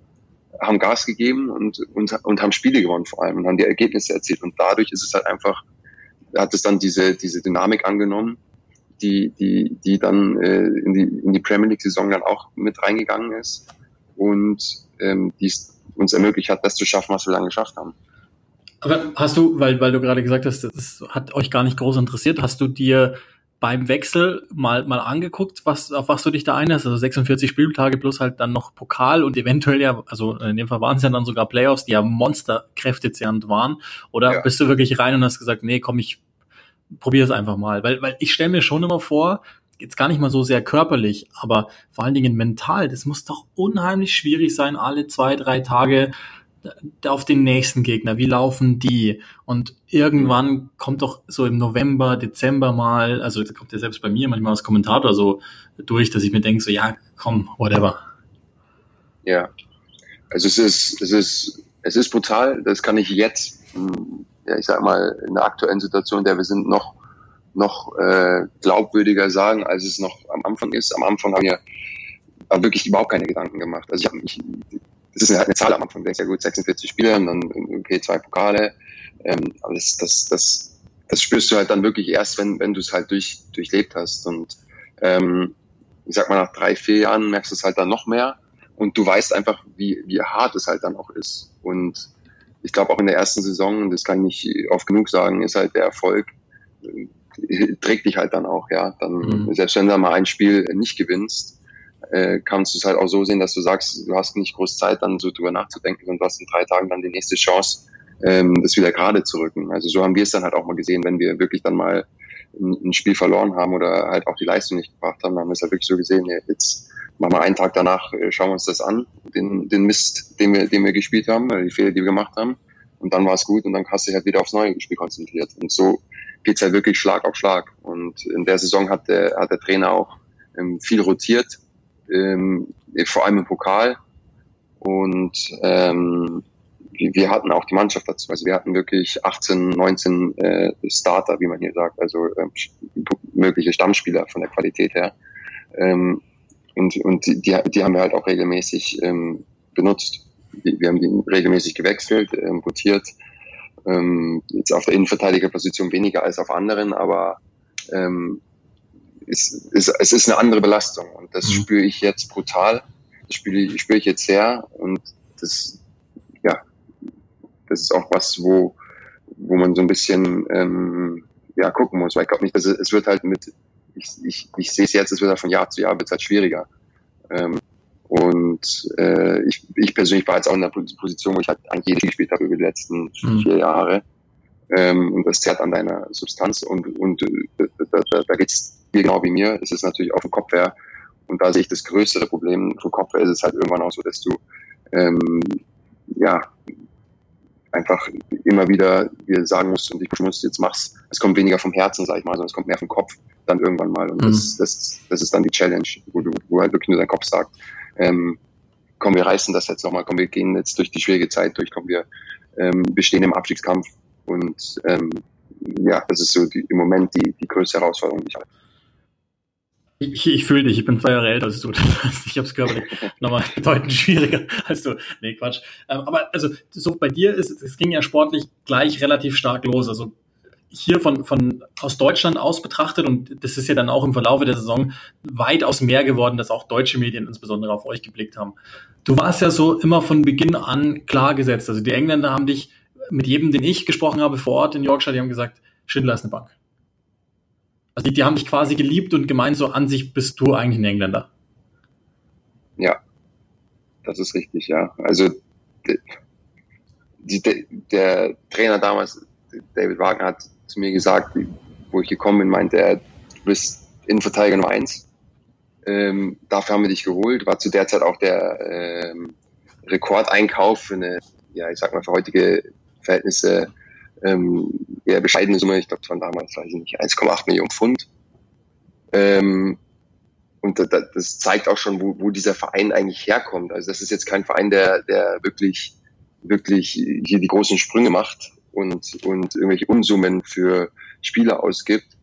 haben Gas gegeben und, und, und haben Spiele gewonnen vor allem und haben die Ergebnisse erzielt. Und dadurch ist es halt einfach, hat es dann diese, diese Dynamik angenommen, die, die, die dann äh, in, die, in die Premier League-Saison dann auch mit reingegangen ist und ähm, die es uns ermöglicht hat, das zu schaffen, was wir dann geschafft haben. Aber hast du, weil, weil du gerade gesagt hast, das hat euch gar nicht groß interessiert, hast du dir beim Wechsel mal, mal angeguckt, was, auf was du dich da einlässt? Also 46 Spieltage plus halt dann noch Pokal und eventuell ja, also in dem Fall waren es ja dann sogar Playoffs, die ja monsterkräftezehrend waren. Oder ja. bist du wirklich rein und hast gesagt, nee, komm, ich probiere es einfach mal? Weil, weil ich stelle mir schon immer vor, jetzt gar nicht mal so sehr körperlich, aber vor allen Dingen mental, das muss doch unheimlich schwierig sein, alle zwei, drei Tage auf den nächsten Gegner, wie laufen die? Und irgendwann kommt doch so im November, Dezember mal, also da kommt ja selbst bei mir manchmal als Kommentator so durch, dass ich mir denke, so ja, komm, whatever. Ja, also es ist, es ist, es ist brutal, das kann ich jetzt, hm, ja, ich sag mal, in der aktuellen Situation, in der wir sind, noch, noch äh, glaubwürdiger sagen, als es noch am Anfang ist. Am Anfang haben wir wirklich überhaupt keine Gedanken gemacht. Also ich habe mich das ist halt eine Zahl am Anfang. Du denkst ja gut, 46 Spieler und dann, okay, zwei Pokale. Ähm, aber das, das, das, das spürst du halt dann wirklich erst, wenn, wenn du es halt durch, durchlebt hast. Und ähm, ich sag mal, nach drei, vier Jahren merkst du es halt dann noch mehr. Und du weißt einfach, wie, wie hart es halt dann auch ist. Und ich glaube auch in der ersten Saison, das kann ich nicht oft genug sagen, ist halt der Erfolg, äh, trägt dich halt dann auch, ja. Dann, mhm. selbst wenn du mal ein Spiel nicht gewinnst, äh, kannst du es halt auch so sehen, dass du sagst, du hast nicht groß Zeit, dann so drüber nachzudenken und du hast in drei Tagen dann die nächste Chance, ähm, das wieder gerade zu rücken. Also so haben wir es dann halt auch mal gesehen, wenn wir wirklich dann mal ein, ein Spiel verloren haben oder halt auch die Leistung nicht gebracht haben, haben wir es halt wirklich so gesehen, ja, jetzt machen wir einen Tag danach, äh, schauen wir uns das an, den, den Mist, den wir, den wir gespielt haben, die Fehler, die wir gemacht haben. Und dann war es gut und dann hast du dich halt wieder aufs neue Spiel konzentriert. Und so geht's halt wirklich Schlag auf Schlag. Und in der Saison hat der, hat der Trainer auch ähm, viel rotiert, ähm, vor allem im Pokal. Und ähm, wir hatten auch die Mannschaft dazu. Also wir hatten wirklich 18, 19 äh, Starter, wie man hier sagt, also ähm, mögliche Stammspieler von der Qualität her. Ähm, und und die, die haben wir halt auch regelmäßig ähm, benutzt. Wir haben die regelmäßig gewechselt, ähm, rotiert. Ähm, jetzt auf der Innenverteidigerposition weniger als auf anderen, aber ähm, ist, ist, es ist eine andere Belastung und das mhm. spüre ich jetzt brutal. Das spüre ich, spüre ich jetzt sehr und das, ja, das ist auch was, wo, wo man so ein bisschen ähm, ja, gucken muss, weil ich glaube nicht, dass es, es wird halt mit, ich, ich, ich sehe es jetzt, es wird halt von Jahr zu Jahr wird halt schwieriger. Ähm, und äh, ich, ich persönlich war jetzt auch in der Position, wo ich halt eigentlich jedes gespielt habe über die letzten mhm. vier Jahre. Ähm, und das zerrt an deiner Substanz und, und äh, da, da, da geht's dir genau wie mir. Es ist natürlich auf dem Kopf her. Und da sehe ich das größere Problem. Vom Kopf her ist es halt irgendwann auch so, dass du ähm, ja einfach immer wieder dir sagen musst und ich muss jetzt mach's. Es kommt weniger vom Herzen, sag ich mal, sondern es kommt mehr vom Kopf dann irgendwann mal. Und mhm. das, das, das ist dann die Challenge, wo du, wo halt wirklich nur dein Kopf sagt, ähm, komm, wir reißen das jetzt nochmal, komm, wir gehen jetzt durch die schwierige Zeit durch, komm, wir ähm, bestehen im Abstiegskampf und ähm, ja, das ist so die, im Moment die, die größte Herausforderung, die ich habe. Ich, ich fühle dich, ich bin zwei Jahre älter als du. Ich habe es körperlich nochmal bedeutend schwieriger als du. Nee, Quatsch. Ähm, aber also so bei dir ist es ging ja sportlich gleich relativ stark los. Also hier von, von aus Deutschland aus betrachtet, und das ist ja dann auch im Verlaufe der Saison weitaus mehr geworden, dass auch deutsche Medien insbesondere auf euch geblickt haben. Du warst ja so immer von Beginn an klar gesetzt. Also die Engländer haben dich mit jedem, den ich gesprochen habe vor Ort in Yorkshire, die haben gesagt, Schindler ist eine Bank. Also die, die haben dich quasi geliebt und gemeint, so an sich bist du eigentlich ein Engländer. Ja, das ist richtig, ja. Also die, die, der Trainer damals, David Wagner, hat zu mir gesagt, wo ich gekommen bin, meinte er, du bist Innenverteidiger Nummer eins. Ähm, dafür haben wir dich geholt. War zu der Zeit auch der ähm, Rekordeinkauf für eine, ja, ich sag mal, für heutige Verhältnisse ähm, eher bescheidene Summe. Ich glaube, es waren damals, weiß ich nicht, 1,8 Millionen Pfund. Ähm, und das zeigt auch schon, wo, wo dieser Verein eigentlich herkommt. Also das ist jetzt kein Verein, der, der wirklich, wirklich hier die großen Sprünge macht und, und irgendwelche Unsummen für Spieler ausgibt.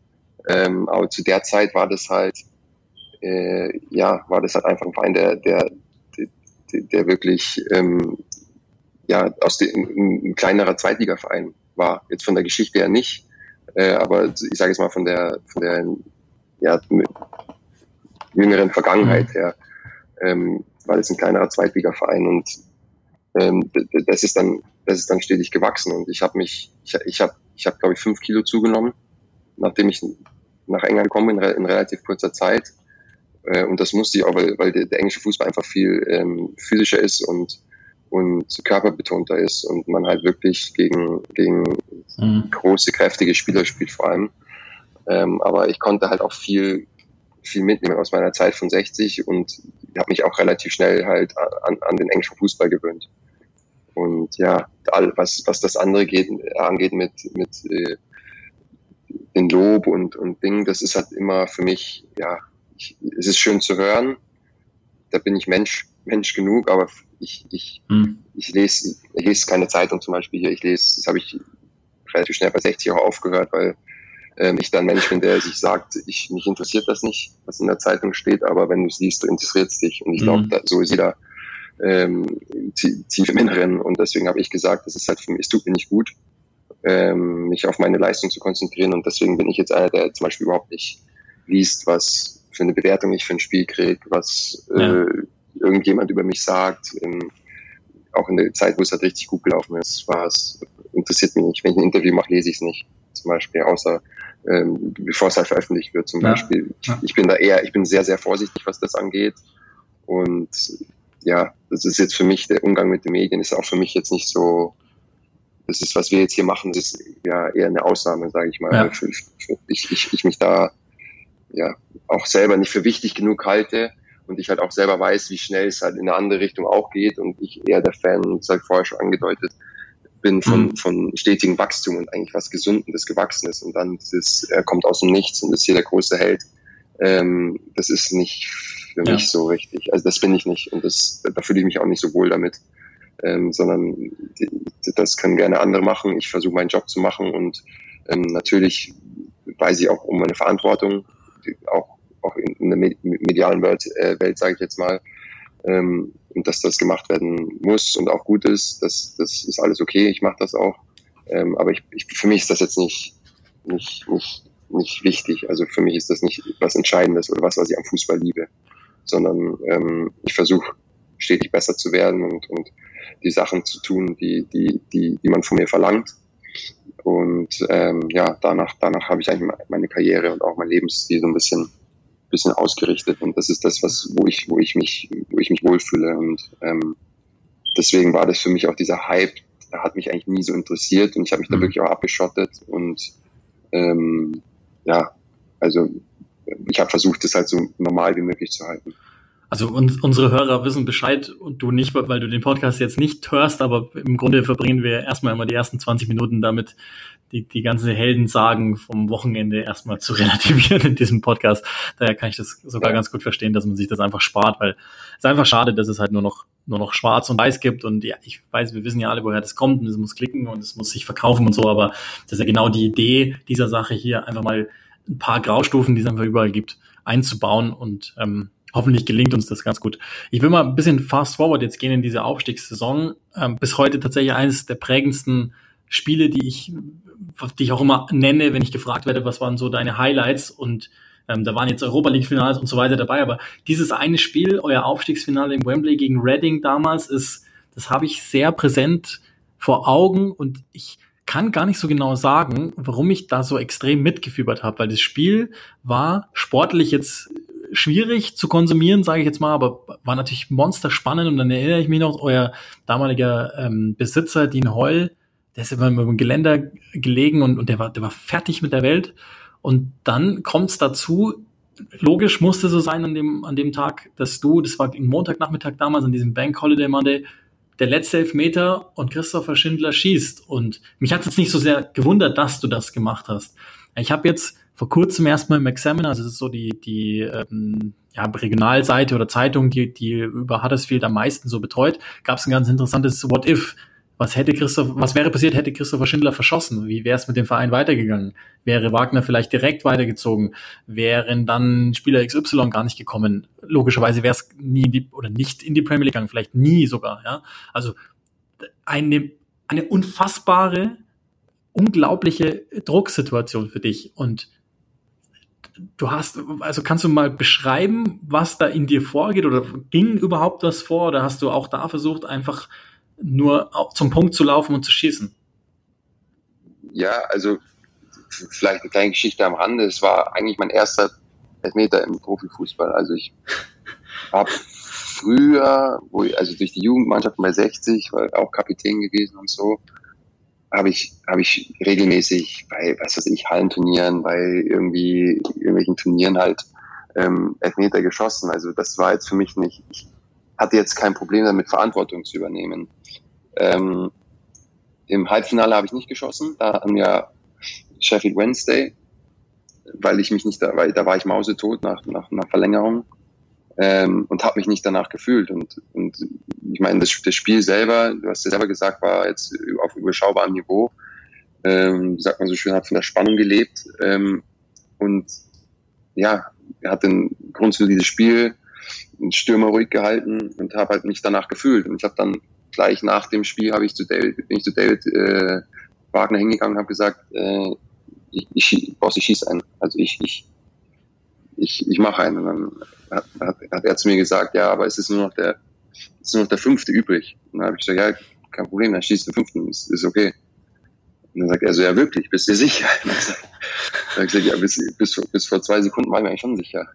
Ähm, aber zu der Zeit war das halt, äh, ja, war das halt einfach ein Verein, der, der, der, der wirklich, ähm, ja, aus dem, ein kleinerer Zweitligaverein war. Jetzt von der Geschichte her nicht, äh, aber ich sage jetzt mal von der, von der, ja, jüngeren Vergangenheit mhm. her, ähm, war das ein kleinerer Zweitligaverein und ähm, das ist dann, das ist dann stetig gewachsen und ich habe mich, ich, ich habe, ich habe glaube ich fünf Kilo zugenommen, nachdem ich nach England gekommen bin in relativ kurzer Zeit äh, und das musste ich auch, weil, weil der, der englische Fußball einfach viel ähm, physischer ist und und körperbetonter ist und man halt wirklich gegen gegen mhm. große kräftige Spieler spielt vor allem. Ähm, aber ich konnte halt auch viel viel mitnehmen aus meiner Zeit von 60 und habe mich auch relativ schnell halt an, an den englischen Fußball gewöhnt. Und ja, all, was, was das andere geht, angeht mit, mit äh, den Lob und, und Dingen, das ist halt immer für mich, ja, ich, es ist schön zu hören. Da bin ich Mensch, Mensch genug, aber ich, ich, hm. ich lese, ich lese keine Zeitung zum Beispiel hier. Ich lese, das habe ich relativ schnell bei 60 auch aufgehört, weil ähm, ich dann Mensch bin, der sich sagt, ich, mich interessiert das nicht, was in der Zeitung steht, aber wenn du es liest, du interessiert es dich. Und ich glaube, mhm. so ist jeder ähm, tief im Inneren. Und deswegen habe ich gesagt, das ist halt für mich, es tut mir nicht gut, ähm, mich auf meine Leistung zu konzentrieren. Und deswegen bin ich jetzt einer, der zum Beispiel überhaupt nicht liest, was für eine Bewertung ich für ein Spiel kriege, was ja. äh, irgendjemand über mich sagt. In, auch in der Zeit, wo es halt richtig gut gelaufen ist, war es, interessiert mich nicht. Wenn ich ein Interview mache, lese ich es nicht. Zum Beispiel, außer ähm, bevor es halt veröffentlicht wird zum ja. Beispiel. Ich bin da eher, ich bin sehr, sehr vorsichtig, was das angeht. Und ja, das ist jetzt für mich, der Umgang mit den Medien ist auch für mich jetzt nicht so, das ist, was wir jetzt hier machen, das ist ja eher eine Ausnahme, sage ich mal. Ja. Ich, ich, ich mich da ja auch selber nicht für wichtig genug halte und ich halt auch selber weiß, wie schnell es halt in eine andere Richtung auch geht und ich eher der Fan, das habe ich vorher schon angedeutet, bin von, mhm. von stetigem Wachstum und eigentlich was Gesundes, Gewachsenes und dann das, er kommt aus dem Nichts und ist hier der große Held. Ähm, das ist nicht für ja. mich so richtig. Also das bin ich nicht und das, da fühle ich mich auch nicht so wohl damit. Ähm, sondern die, das können gerne andere machen. Ich versuche meinen Job zu machen und ähm, natürlich weiß ich auch um meine Verantwortung, auch, auch in, in der medialen Welt, äh, Welt sage ich jetzt mal. Ähm, und dass das gemacht werden muss und auch gut ist, das, das ist alles okay, ich mache das auch. Ähm, aber ich, ich, für mich ist das jetzt nicht, nicht, nicht, nicht wichtig. Also für mich ist das nicht was Entscheidendes oder was, was ich am Fußball liebe, sondern ähm, ich versuche stetig besser zu werden und, und die Sachen zu tun, die, die, die, die man von mir verlangt. Und ähm, ja, danach, danach habe ich eigentlich meine Karriere und auch mein Lebensstil so ein bisschen bisschen ausgerichtet und das ist das, was wo ich wo ich mich wo ich mich wohlfühle und ähm, deswegen war das für mich auch dieser Hype, der hat mich eigentlich nie so interessiert und ich habe mich mhm. da wirklich auch abgeschottet und ähm, ja, also ich habe versucht, das halt so normal wie möglich zu halten. Also uns, unsere Hörer wissen Bescheid und du nicht, weil du den Podcast jetzt nicht hörst, aber im Grunde verbringen wir erstmal immer die ersten 20 Minuten damit, die, die ganze Heldensagen vom Wochenende erstmal zu relativieren in diesem Podcast. Daher kann ich das sogar ja. ganz gut verstehen, dass man sich das einfach spart, weil es ist einfach schade, dass es halt nur noch, nur noch schwarz und weiß gibt und ja, ich weiß, wir wissen ja alle, woher das kommt und es muss klicken und es muss sich verkaufen und so, aber das ist ja genau die Idee dieser Sache hier, einfach mal ein paar Graustufen, die es einfach überall gibt, einzubauen und ähm, hoffentlich gelingt uns das ganz gut. Ich will mal ein bisschen fast forward jetzt gehen in diese Aufstiegssaison. Ähm, bis heute tatsächlich eines der prägendsten Spiele, die ich, die ich auch immer nenne, wenn ich gefragt werde, was waren so deine Highlights und ähm, da waren jetzt Europa League Finals und so weiter dabei, aber dieses eine Spiel, euer Aufstiegsfinale im Wembley gegen Reading damals ist, das habe ich sehr präsent vor Augen und ich kann gar nicht so genau sagen, warum ich da so extrem mitgefiebert habe, weil das Spiel war sportlich jetzt schwierig zu konsumieren, sage ich jetzt mal, aber war natürlich monster spannend und dann erinnere ich mich noch, euer damaliger ähm, Besitzer, Dean Heul, der ist immer im Geländer gelegen und, und der war, der war fertig mit der Welt. Und dann kommt es dazu, logisch musste so sein an dem, an dem Tag, dass du, das war Montagnachmittag damals, an diesem Bank Holiday Monday, der letzte Elfmeter und Christopher Schindler schießt. Und mich hat es jetzt nicht so sehr gewundert, dass du das gemacht hast. Ich habe jetzt vor kurzem erstmal im Examiner, also das ist so die, die ähm, ja, Regionalseite oder Zeitung, die, die über Huddersfield am meisten so betreut, gab es ein ganz interessantes What If. Was hätte Christoph, was wäre passiert, hätte Christopher Schindler verschossen? Wie wäre es mit dem Verein weitergegangen? Wäre Wagner vielleicht direkt weitergezogen? Wären dann Spieler XY gar nicht gekommen? Logischerweise wäre es nie in die, oder nicht in die Premier League gegangen, vielleicht nie sogar, ja. Also eine, eine unfassbare, unglaubliche Drucksituation für dich und du hast, also kannst du mal beschreiben, was da in dir vorgeht oder ging überhaupt was vor oder hast du auch da versucht, einfach nur zum Punkt zu laufen und zu schießen. Ja, also vielleicht eine kleine Geschichte am Rande. Es war eigentlich mein erster Elfmeter im Profifußball. Also ich habe früher, wo ich, also durch die Jugendmannschaft bei 60, war auch Kapitän gewesen und so, habe ich, habe ich regelmäßig bei, was weiß ich, Hallenturnieren, bei irgendwie irgendwelchen Turnieren halt ähm, Elfmeter geschossen. Also das war jetzt für mich nicht, ich hatte jetzt kein Problem damit, Verantwortung zu übernehmen. Ähm, Im Halbfinale habe ich nicht geschossen. Da haben wir Sheffield Wednesday, weil ich mich nicht, da, weil da war ich mausetot nach, nach, nach Verlängerung ähm, und habe mich nicht danach gefühlt. Und, und ich meine, das, das Spiel selber, du hast ja selber gesagt, war jetzt auf überschaubarem Niveau. Ähm, sagt man so schön, hat von der Spannung gelebt. Ähm, und ja, er hat den Grund für dieses Spiel einen Stürmer ruhig gehalten und habe halt mich danach gefühlt. Und ich habe dann gleich nach dem Spiel habe ich zu David, bin ich zu David äh, Wagner hingegangen und habe gesagt, äh, ich, ich, Boss, ich schieße einen. Also ich, ich, ich, ich mache einen. Und dann hat, hat, hat er zu mir gesagt, ja, aber es ist nur noch der, ist nur noch der fünfte übrig. Und dann habe ich gesagt, ja, kein Problem, dann schießt den fünften, ist, ist okay. Und dann sagt er so, ja wirklich, bist du sicher? Und dann habe ich gesagt, ja, bis, bis, bis vor zwei Sekunden war ich mir eigentlich schon sicher.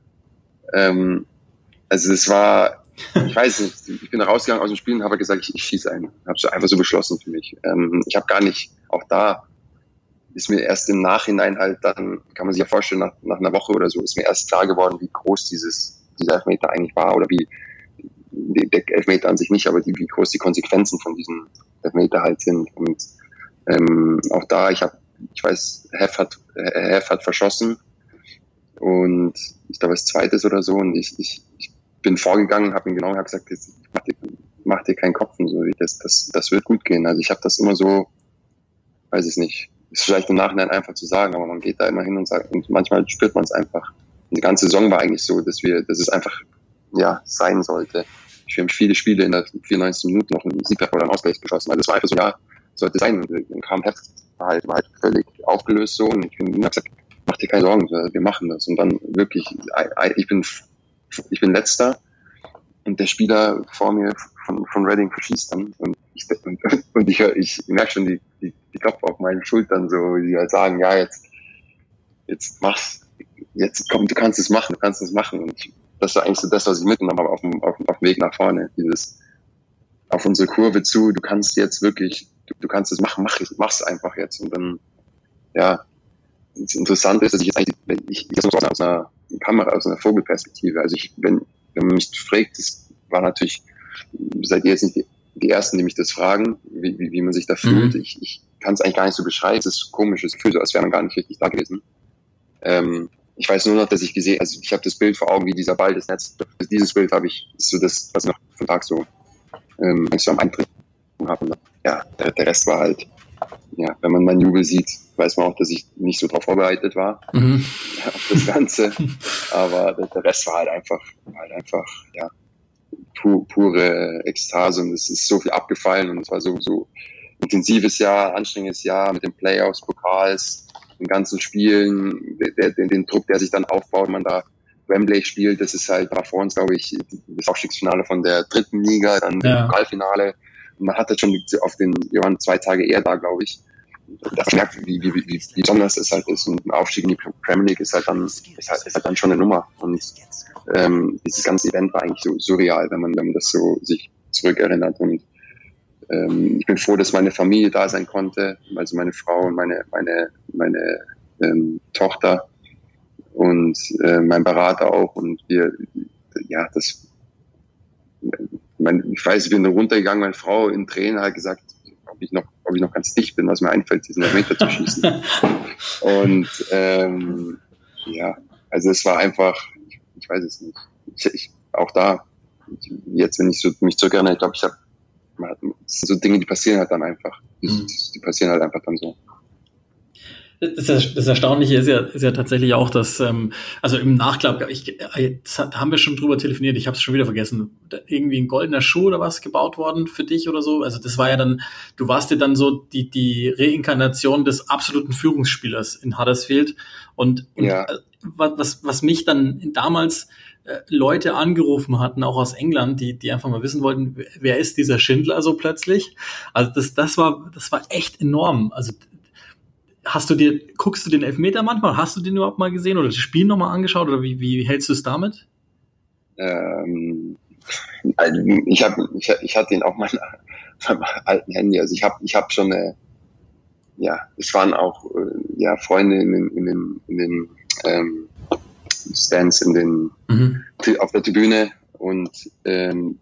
Ähm, also es war, ich weiß nicht, ich bin rausgegangen aus dem Spiel und habe gesagt, ich, ich schieße einen. Habe einfach so beschlossen für mich. Ähm, ich habe gar nicht, auch da ist mir erst im Nachhinein halt dann, kann man sich ja vorstellen, nach, nach einer Woche oder so, ist mir erst klar geworden, wie groß dieses, dieser Elfmeter eigentlich war oder wie, der Elfmeter an sich nicht, aber die, wie groß die Konsequenzen von diesem Elfmeter halt sind. Und ähm, auch da, ich habe, ich weiß, Hef hat, Hef hat verschossen und ich glaube, es zweites oder so und ich, ich, ich bin vorgegangen, habe ihn genau hab gesagt, jetzt, mach, dir, mach dir keinen Kopf und so, das, das, das wird gut gehen. Also ich habe das immer so, weiß ich nicht, ist vielleicht im Nachhinein einfach zu sagen, aber man geht da immer hin und sagt, und manchmal spürt man es einfach. Und die ganze Saison war eigentlich so, dass wir, dass es einfach, ja, sein sollte. Wir haben viele Spiele in der 94 Minuten noch einen Sieg oder einen Ausgleich geschossen. Also es war einfach so, ja, sollte sein. Und kam Heft, war halt, war halt völlig aufgelöst so und ich bin gesagt, mach dir keine Sorgen, wir machen das. Und dann wirklich, ich bin ich bin letzter und der Spieler vor mir von, von Reading verschießt dann und ich, und, und ich, ich merke schon die, die, die Klopfer auf meinen Schultern so, die halt sagen, ja, jetzt, jetzt mach's, jetzt komm, du kannst es machen, du kannst es machen. Und ich, das war eigentlich so das, was ich mitgenommen habe auf dem, auf, auf dem Weg nach vorne, dieses, auf unsere Kurve zu, du kannst jetzt wirklich, du, du kannst es machen, mach, mach's einfach jetzt. Und dann, ja, das Interessante ist, dass ich jetzt eigentlich, ich, ich das aus einer Kamera, aus einer Vogelperspektive. Also ich, wenn, wenn man mich fragt, das war natürlich, seid ihr jetzt nicht die, die Ersten, die mich das fragen, wie, wie, wie man sich da fühlt. Mhm. Ich, ich kann es eigentlich gar nicht so beschreiben. Es ist ein komisches Gefühl, so als wäre man gar nicht richtig da gewesen. Ähm, ich weiß nur noch, dass ich gesehen, also ich habe das Bild vor Augen, wie dieser Ball das Netz. Dieses Bild habe ich, ist so das, was ich noch von Tag so, ähm, ich so am Eintritt habe. Ja, der, der Rest war halt ja, wenn man meinen Jubel sieht, weiß man auch, dass ich nicht so darauf vorbereitet war mhm. auf das Ganze. Aber der, Rest war halt einfach, halt einfach, ja, pu pure Ekstase und es ist so viel abgefallen und es war so, so intensives Jahr, anstrengendes Jahr mit den Playoffs, Pokals, den ganzen Spielen, der, der, den Druck, der sich dann aufbaut, man da Wembley spielt, das ist halt da vor uns, glaube ich, das Aufstiegsfinale von der dritten Liga, dann ja. Pokalfinale man hat das schon auf den, wir waren zwei Tage eher da, glaube ich. Das merkt, wie, wie, wie, wie besonders es halt ist. Und ein Aufstieg in die Premier League ist halt dann, ist halt, ist halt dann schon eine Nummer. Und ähm, dieses ganze Event war eigentlich so surreal, wenn man, wenn man das so sich zurückerinnert. Und ähm, ich bin froh, dass meine Familie da sein konnte, also meine Frau und meine, meine, meine ähm, Tochter und äh, mein Berater auch. Und wir, ja, das mein, ich weiß, ich bin runtergegangen, meine Frau in Tränen hat gesagt, ob ich noch, ob ich noch ganz dicht bin, was mir einfällt, diesen Meter zu schießen. Und ähm, ja, also es war einfach, ich, ich weiß es nicht. Ich, ich, auch da, jetzt wenn ich so, mich so gerne, ich glaube, ich habe so Dinge, die passieren halt dann einfach. Die, mhm. die passieren halt einfach dann so. Das, das Erstaunliche ist ja, ist ja tatsächlich auch, dass, ähm, also im Nachklapp, ich, äh, das haben wir schon drüber telefoniert, ich habe es schon wieder vergessen, irgendwie ein goldener Schuh oder was gebaut worden für dich oder so. Also das war ja dann, du warst ja dann so die, die Reinkarnation des absoluten Führungsspielers in Huddersfield. Und, und ja. Äh, was, was mich dann damals äh, Leute angerufen hatten, auch aus England, die, die einfach mal wissen wollten, wer ist dieser Schindler so plötzlich. Also das, das war, das war echt enorm. Also hast du dir, guckst du den Elfmeter manchmal? Hast du den überhaupt mal gesehen oder das Spiel nochmal angeschaut oder wie, wie hältst du es damit? Ähm, also ich, hab, ich, ich hatte ihn auf meinem, meinem alten Handy. Also ich habe ich hab schon eine, ja, es waren auch äh, ja, Freunde in den, in den, in den ähm, Stands in den, mhm. auf der Tribüne und ähm,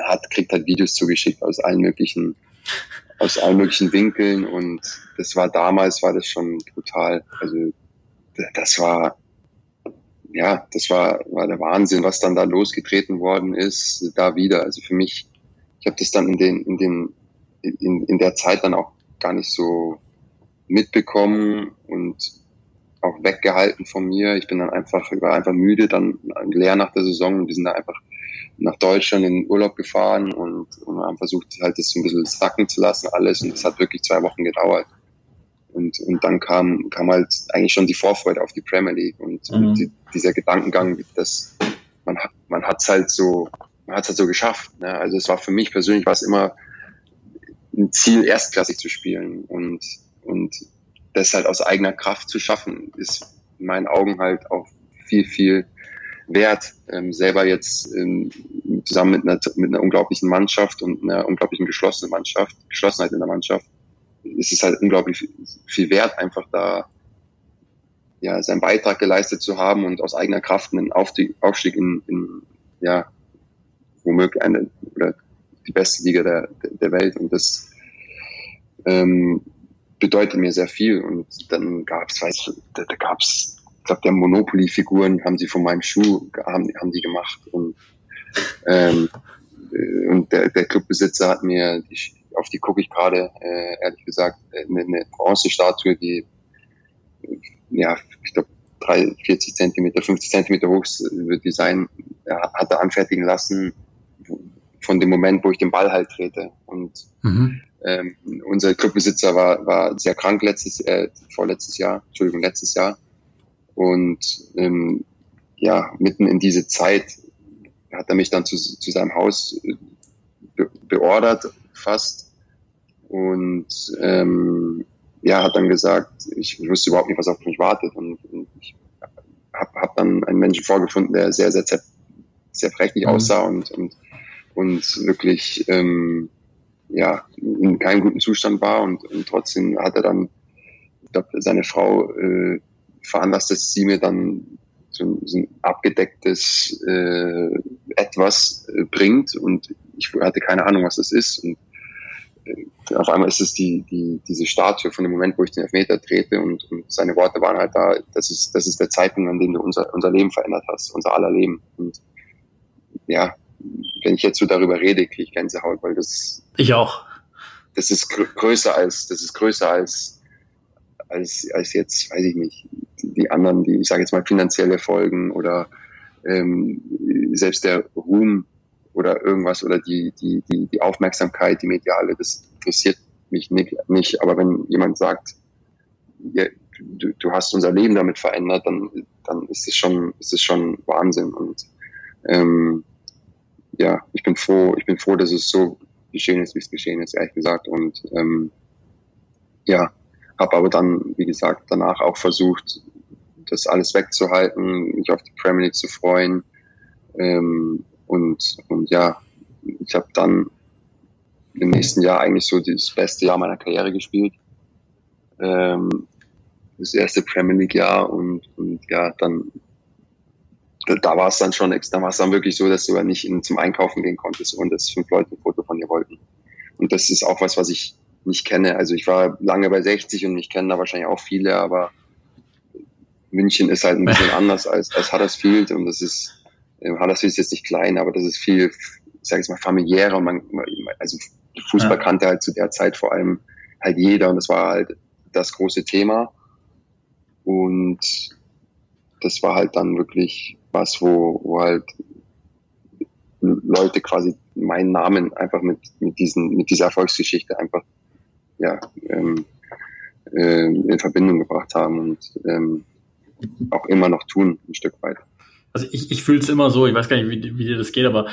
hat, kriegt halt Videos zugeschickt aus allen möglichen aus allen möglichen Winkeln und das war damals, war das schon brutal. Also das war, ja, das war, war der Wahnsinn, was dann da losgetreten worden ist, da wieder. Also für mich, ich habe das dann in den, in den, in, in der Zeit dann auch gar nicht so mitbekommen und auch weggehalten von mir. Ich bin dann einfach, war einfach müde, dann leer nach der Saison und wir sind da einfach nach Deutschland in den Urlaub gefahren und, und haben versucht, halt das ein bisschen sacken zu lassen, alles. Und es hat wirklich zwei Wochen gedauert. Und, und dann kam, kam halt eigentlich schon die Vorfreude auf die Premier League und, mhm. und die, dieser Gedankengang, dass man hat, man hat's halt so, man hat's halt so geschafft. Ne? Also es war für mich persönlich war es immer ein Ziel, erstklassig zu spielen und, und das halt aus eigener Kraft zu schaffen, ist in meinen Augen halt auch viel, viel wert, ähm, selber jetzt ähm, zusammen mit einer, mit einer unglaublichen Mannschaft und einer unglaublichen geschlossenen Mannschaft, Geschlossenheit in der Mannschaft, ist es halt unglaublich viel wert, einfach da ja, seinen Beitrag geleistet zu haben und aus eigener Kraft einen Aufstieg, Aufstieg in, in ja, womöglich eine oder die beste Liga der, der Welt. Und das ähm, bedeutet mir sehr viel. Und dann gab es, weiß da, da gab es ich glaube, der Monopoly-Figuren haben sie von meinem Schuh haben, haben die gemacht und ähm, äh, und der, der Clubbesitzer hat mir, die, auf die gucke ich gerade, äh, ehrlich gesagt, eine, eine Bronzestatue, die ja, ich glaube 40 Zentimeter, 50 Zentimeter hoch wird die sein, hat er anfertigen lassen von dem Moment, wo ich den Ball halt trete. Und mhm. ähm, unser Clubbesitzer war, war sehr krank letztes, äh, vorletztes Jahr, Entschuldigung, letztes Jahr und ähm, ja, mitten in diese Zeit hat er mich dann zu, zu seinem Haus äh, be beordert fast. Und ähm, ja, hat dann gesagt, ich, wusste überhaupt nicht, was auf mich wartet. Und, und ich habe hab dann einen Menschen vorgefunden, der sehr, sehr, sehr, sehr prächtig mhm. aussah und, und, und wirklich ähm, ja, in keinem guten Zustand war. Und, und trotzdem hat er dann, ich glaube, seine Frau äh, veranlasst, dass sie mir dann so, so ein abgedecktes äh, etwas äh, bringt und ich hatte keine Ahnung, was das ist. Und äh, auf einmal ist es die, die, diese Statue von dem Moment, wo ich den Elfmeter trete und, und seine Worte waren halt da, das ist, das ist der Zeitpunkt, an dem du unser, unser Leben verändert hast, unser aller Leben. Und ja, wenn ich jetzt so darüber rede, kriege ich Gänsehaut, weil das ich auch. Das ist größer als, das ist größer als, als, als jetzt, weiß ich nicht, die anderen, die, ich sage jetzt mal, finanzielle Folgen oder ähm, selbst der Ruhm oder irgendwas oder die, die, die, die Aufmerksamkeit, die mediale, das interessiert mich nicht. nicht. Aber wenn jemand sagt, ja, du, du hast unser Leben damit verändert, dann, dann ist es schon, schon Wahnsinn. Und ähm, ja, ich bin froh, ich bin froh, dass es so geschehen ist, wie es geschehen ist, ehrlich gesagt. Und ähm, ja, habe aber dann, wie gesagt, danach auch versucht, das alles wegzuhalten, mich auf die Premier League zu freuen. Ähm, und, und ja, ich habe dann im nächsten Jahr eigentlich so das beste Jahr meiner Karriere gespielt. Ähm, das erste Premier League Jahr und, und ja, dann da, war es dann schon, da war es dann wirklich so, dass du ja nicht in, zum Einkaufen gehen konntest und dass fünf Leute ein Foto von dir wollten. Und das ist auch was, was ich nicht kenne. Also ich war lange bei 60 und ich kenne da wahrscheinlich auch viele, aber München ist halt ein bisschen anders als, als Huddersfield und das ist, äh, Huddersfield ist jetzt nicht klein, aber das ist viel, ich sage jetzt mal, familiärer. Man, also Fußball kannte halt zu der Zeit vor allem halt jeder und das war halt das große Thema. Und das war halt dann wirklich was, wo, wo halt Leute quasi meinen Namen einfach mit, mit, diesen, mit dieser Erfolgsgeschichte einfach ja, ähm, äh, in Verbindung gebracht haben und ähm, auch immer noch tun, ein Stück weit. Also ich, ich fühle es immer so, ich weiß gar nicht, wie, wie dir das geht, aber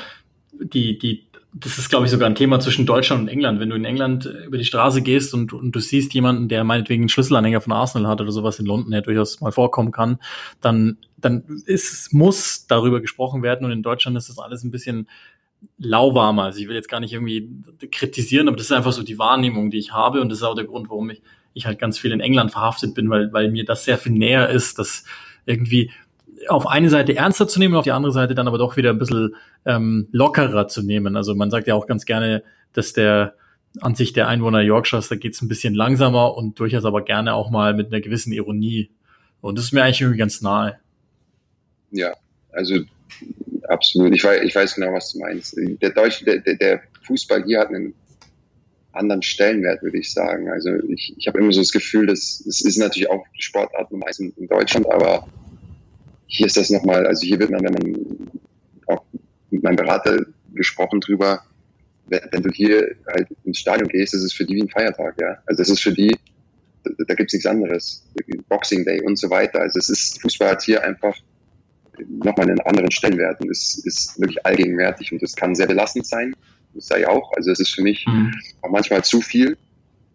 die, die, das ist, glaube ich, sogar ein Thema zwischen Deutschland und England. Wenn du in England über die Straße gehst und, und du siehst jemanden, der meinetwegen einen Schlüsselanhänger von Arsenal hat oder sowas in London, der durchaus mal vorkommen kann, dann, dann ist, muss darüber gesprochen werden. Und in Deutschland ist das alles ein bisschen lauwarmer. Also ich will jetzt gar nicht irgendwie kritisieren, aber das ist einfach so die Wahrnehmung, die ich habe. Und das ist auch der Grund, warum ich, ich halt ganz viel in England verhaftet bin, weil, weil mir das sehr viel näher ist, dass irgendwie auf eine Seite ernster zu nehmen auf die andere Seite dann aber doch wieder ein bisschen ähm, lockerer zu nehmen. Also man sagt ja auch ganz gerne, dass der an sich der Einwohner Yorkshires, da geht's ein bisschen langsamer und durchaus aber gerne auch mal mit einer gewissen Ironie. Und das ist mir eigentlich irgendwie ganz nahe. Ja, also absolut. Ich weiß, ich weiß genau, was du meinst. Der deutsche, der, der Fußball hier hat einen anderen Stellenwert, würde ich sagen. Also ich, ich habe immer so das Gefühl, dass es ist natürlich auch Sportart eins in, in Deutschland, aber hier ist das nochmal, also hier wird man, wenn man auch mit meinem Berater gesprochen drüber, wenn, du hier halt ins Stadion gehst, ist es für die wie ein Feiertag, ja. Also es ist für die, da, da gibt's nichts anderes. Boxing Day und so weiter. Also es ist, Fußball hat hier einfach nochmal einen anderen Stellenwert und es ist wirklich allgegenwärtig und es kann sehr belastend sein. Das sei auch. Also es ist für mich mhm. auch manchmal zu viel,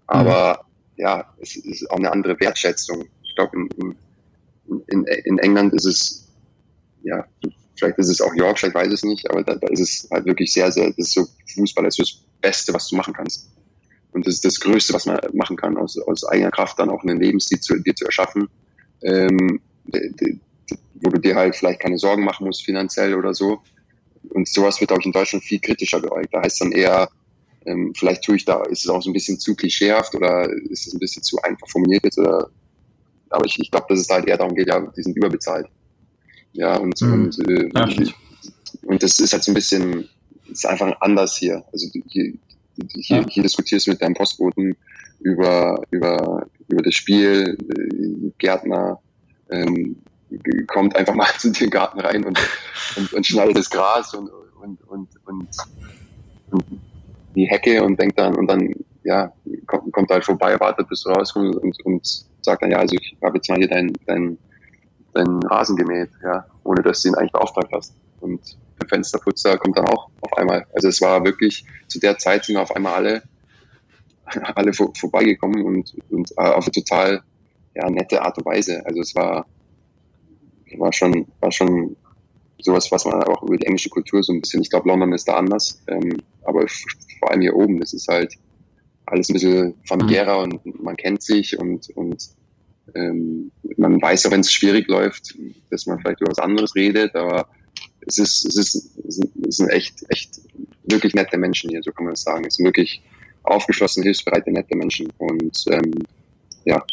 aber mhm. ja, es ist auch eine andere Wertschätzung. Ich glaube, in, in, in England ist es, ja, vielleicht ist es auch York, ich weiß es nicht, aber da, da ist es halt wirklich sehr, sehr, das ist so Fußball, das ist das Beste, was du machen kannst. Und das ist das Größte, was man machen kann, aus, aus eigener Kraft dann auch einen Lebensstil zu, dir zu erschaffen. Ähm, wo du dir halt vielleicht keine Sorgen machen musst finanziell oder so. Und sowas wird, glaube ich, in Deutschland viel kritischer beäugt. Da heißt dann eher, ähm, vielleicht tue ich da, ist es auch so ein bisschen zu klischeehaft oder ist es ein bisschen zu einfach formuliert jetzt oder, aber ich, ich glaube, dass es halt eher darum geht, ja, die sind überbezahlt. Ja, und, mhm. und, äh, ja, und das ist halt so ein bisschen, ist einfach anders hier. Also hier, hier, hier diskutierst du mit deinem Postboten über, über, über das Spiel, äh, Gärtner, ähm, kommt einfach mal in den Garten rein und, und, und schneidet das Gras und, und, und, und, und die Hecke und denkt dann, und dann, ja, kommt, kommt halt vorbei, wartet bis du rauskommst und, und sagt dann, ja, also ich habe jetzt mal hier deinen dein, dein Rasen gemäht, ja, ohne dass du ihn eigentlich beauftragt hast. Und der Fensterputzer kommt dann auch auf einmal. Also es war wirklich, zu der Zeit sind auf einmal alle, alle vor, vorbeigekommen und, und äh, auf eine total ja, nette Art und Weise. Also es war, war schon, war schon sowas, was man auch über die englische Kultur so ein bisschen, ich glaube, London ist da anders, ähm, aber vor allem hier oben, das ist halt alles ein bisschen familiärer mhm. und man kennt sich und, und ähm, man weiß auch, wenn es schwierig läuft, dass man vielleicht über was anderes redet, aber es ist, es ist, es sind echt, echt wirklich nette Menschen hier, so kann man das sagen. Es sind wirklich aufgeschlossen, hilfsbereite, nette Menschen und ähm, ja,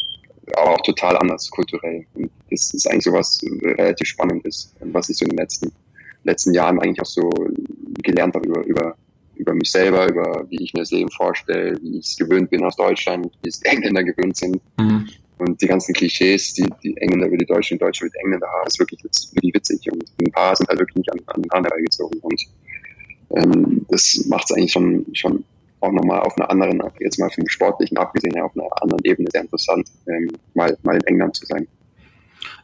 aber auch total anders kulturell. Und das ist eigentlich so was relativ Spannendes, was ich so in den letzten, letzten Jahren eigentlich auch so gelernt habe über, über, über mich selber, über wie ich mir das Leben vorstelle, wie ich es gewöhnt bin aus Deutschland, wie es die Engländer gewöhnt sind. Mhm. Und die ganzen Klischees, die die Engländer über die Deutschen und Deutsche über die Engländer haben, ist wirklich, ist wirklich witzig. Und ein paar sind halt wirklich nicht an, an den Haaren herbeigezogen. Und ähm, das macht es eigentlich schon, schon auch nochmal auf einer anderen, jetzt mal vom Sportlichen abgesehen, auf einer anderen Ebene sehr interessant, ähm, mal, mal in England zu sein.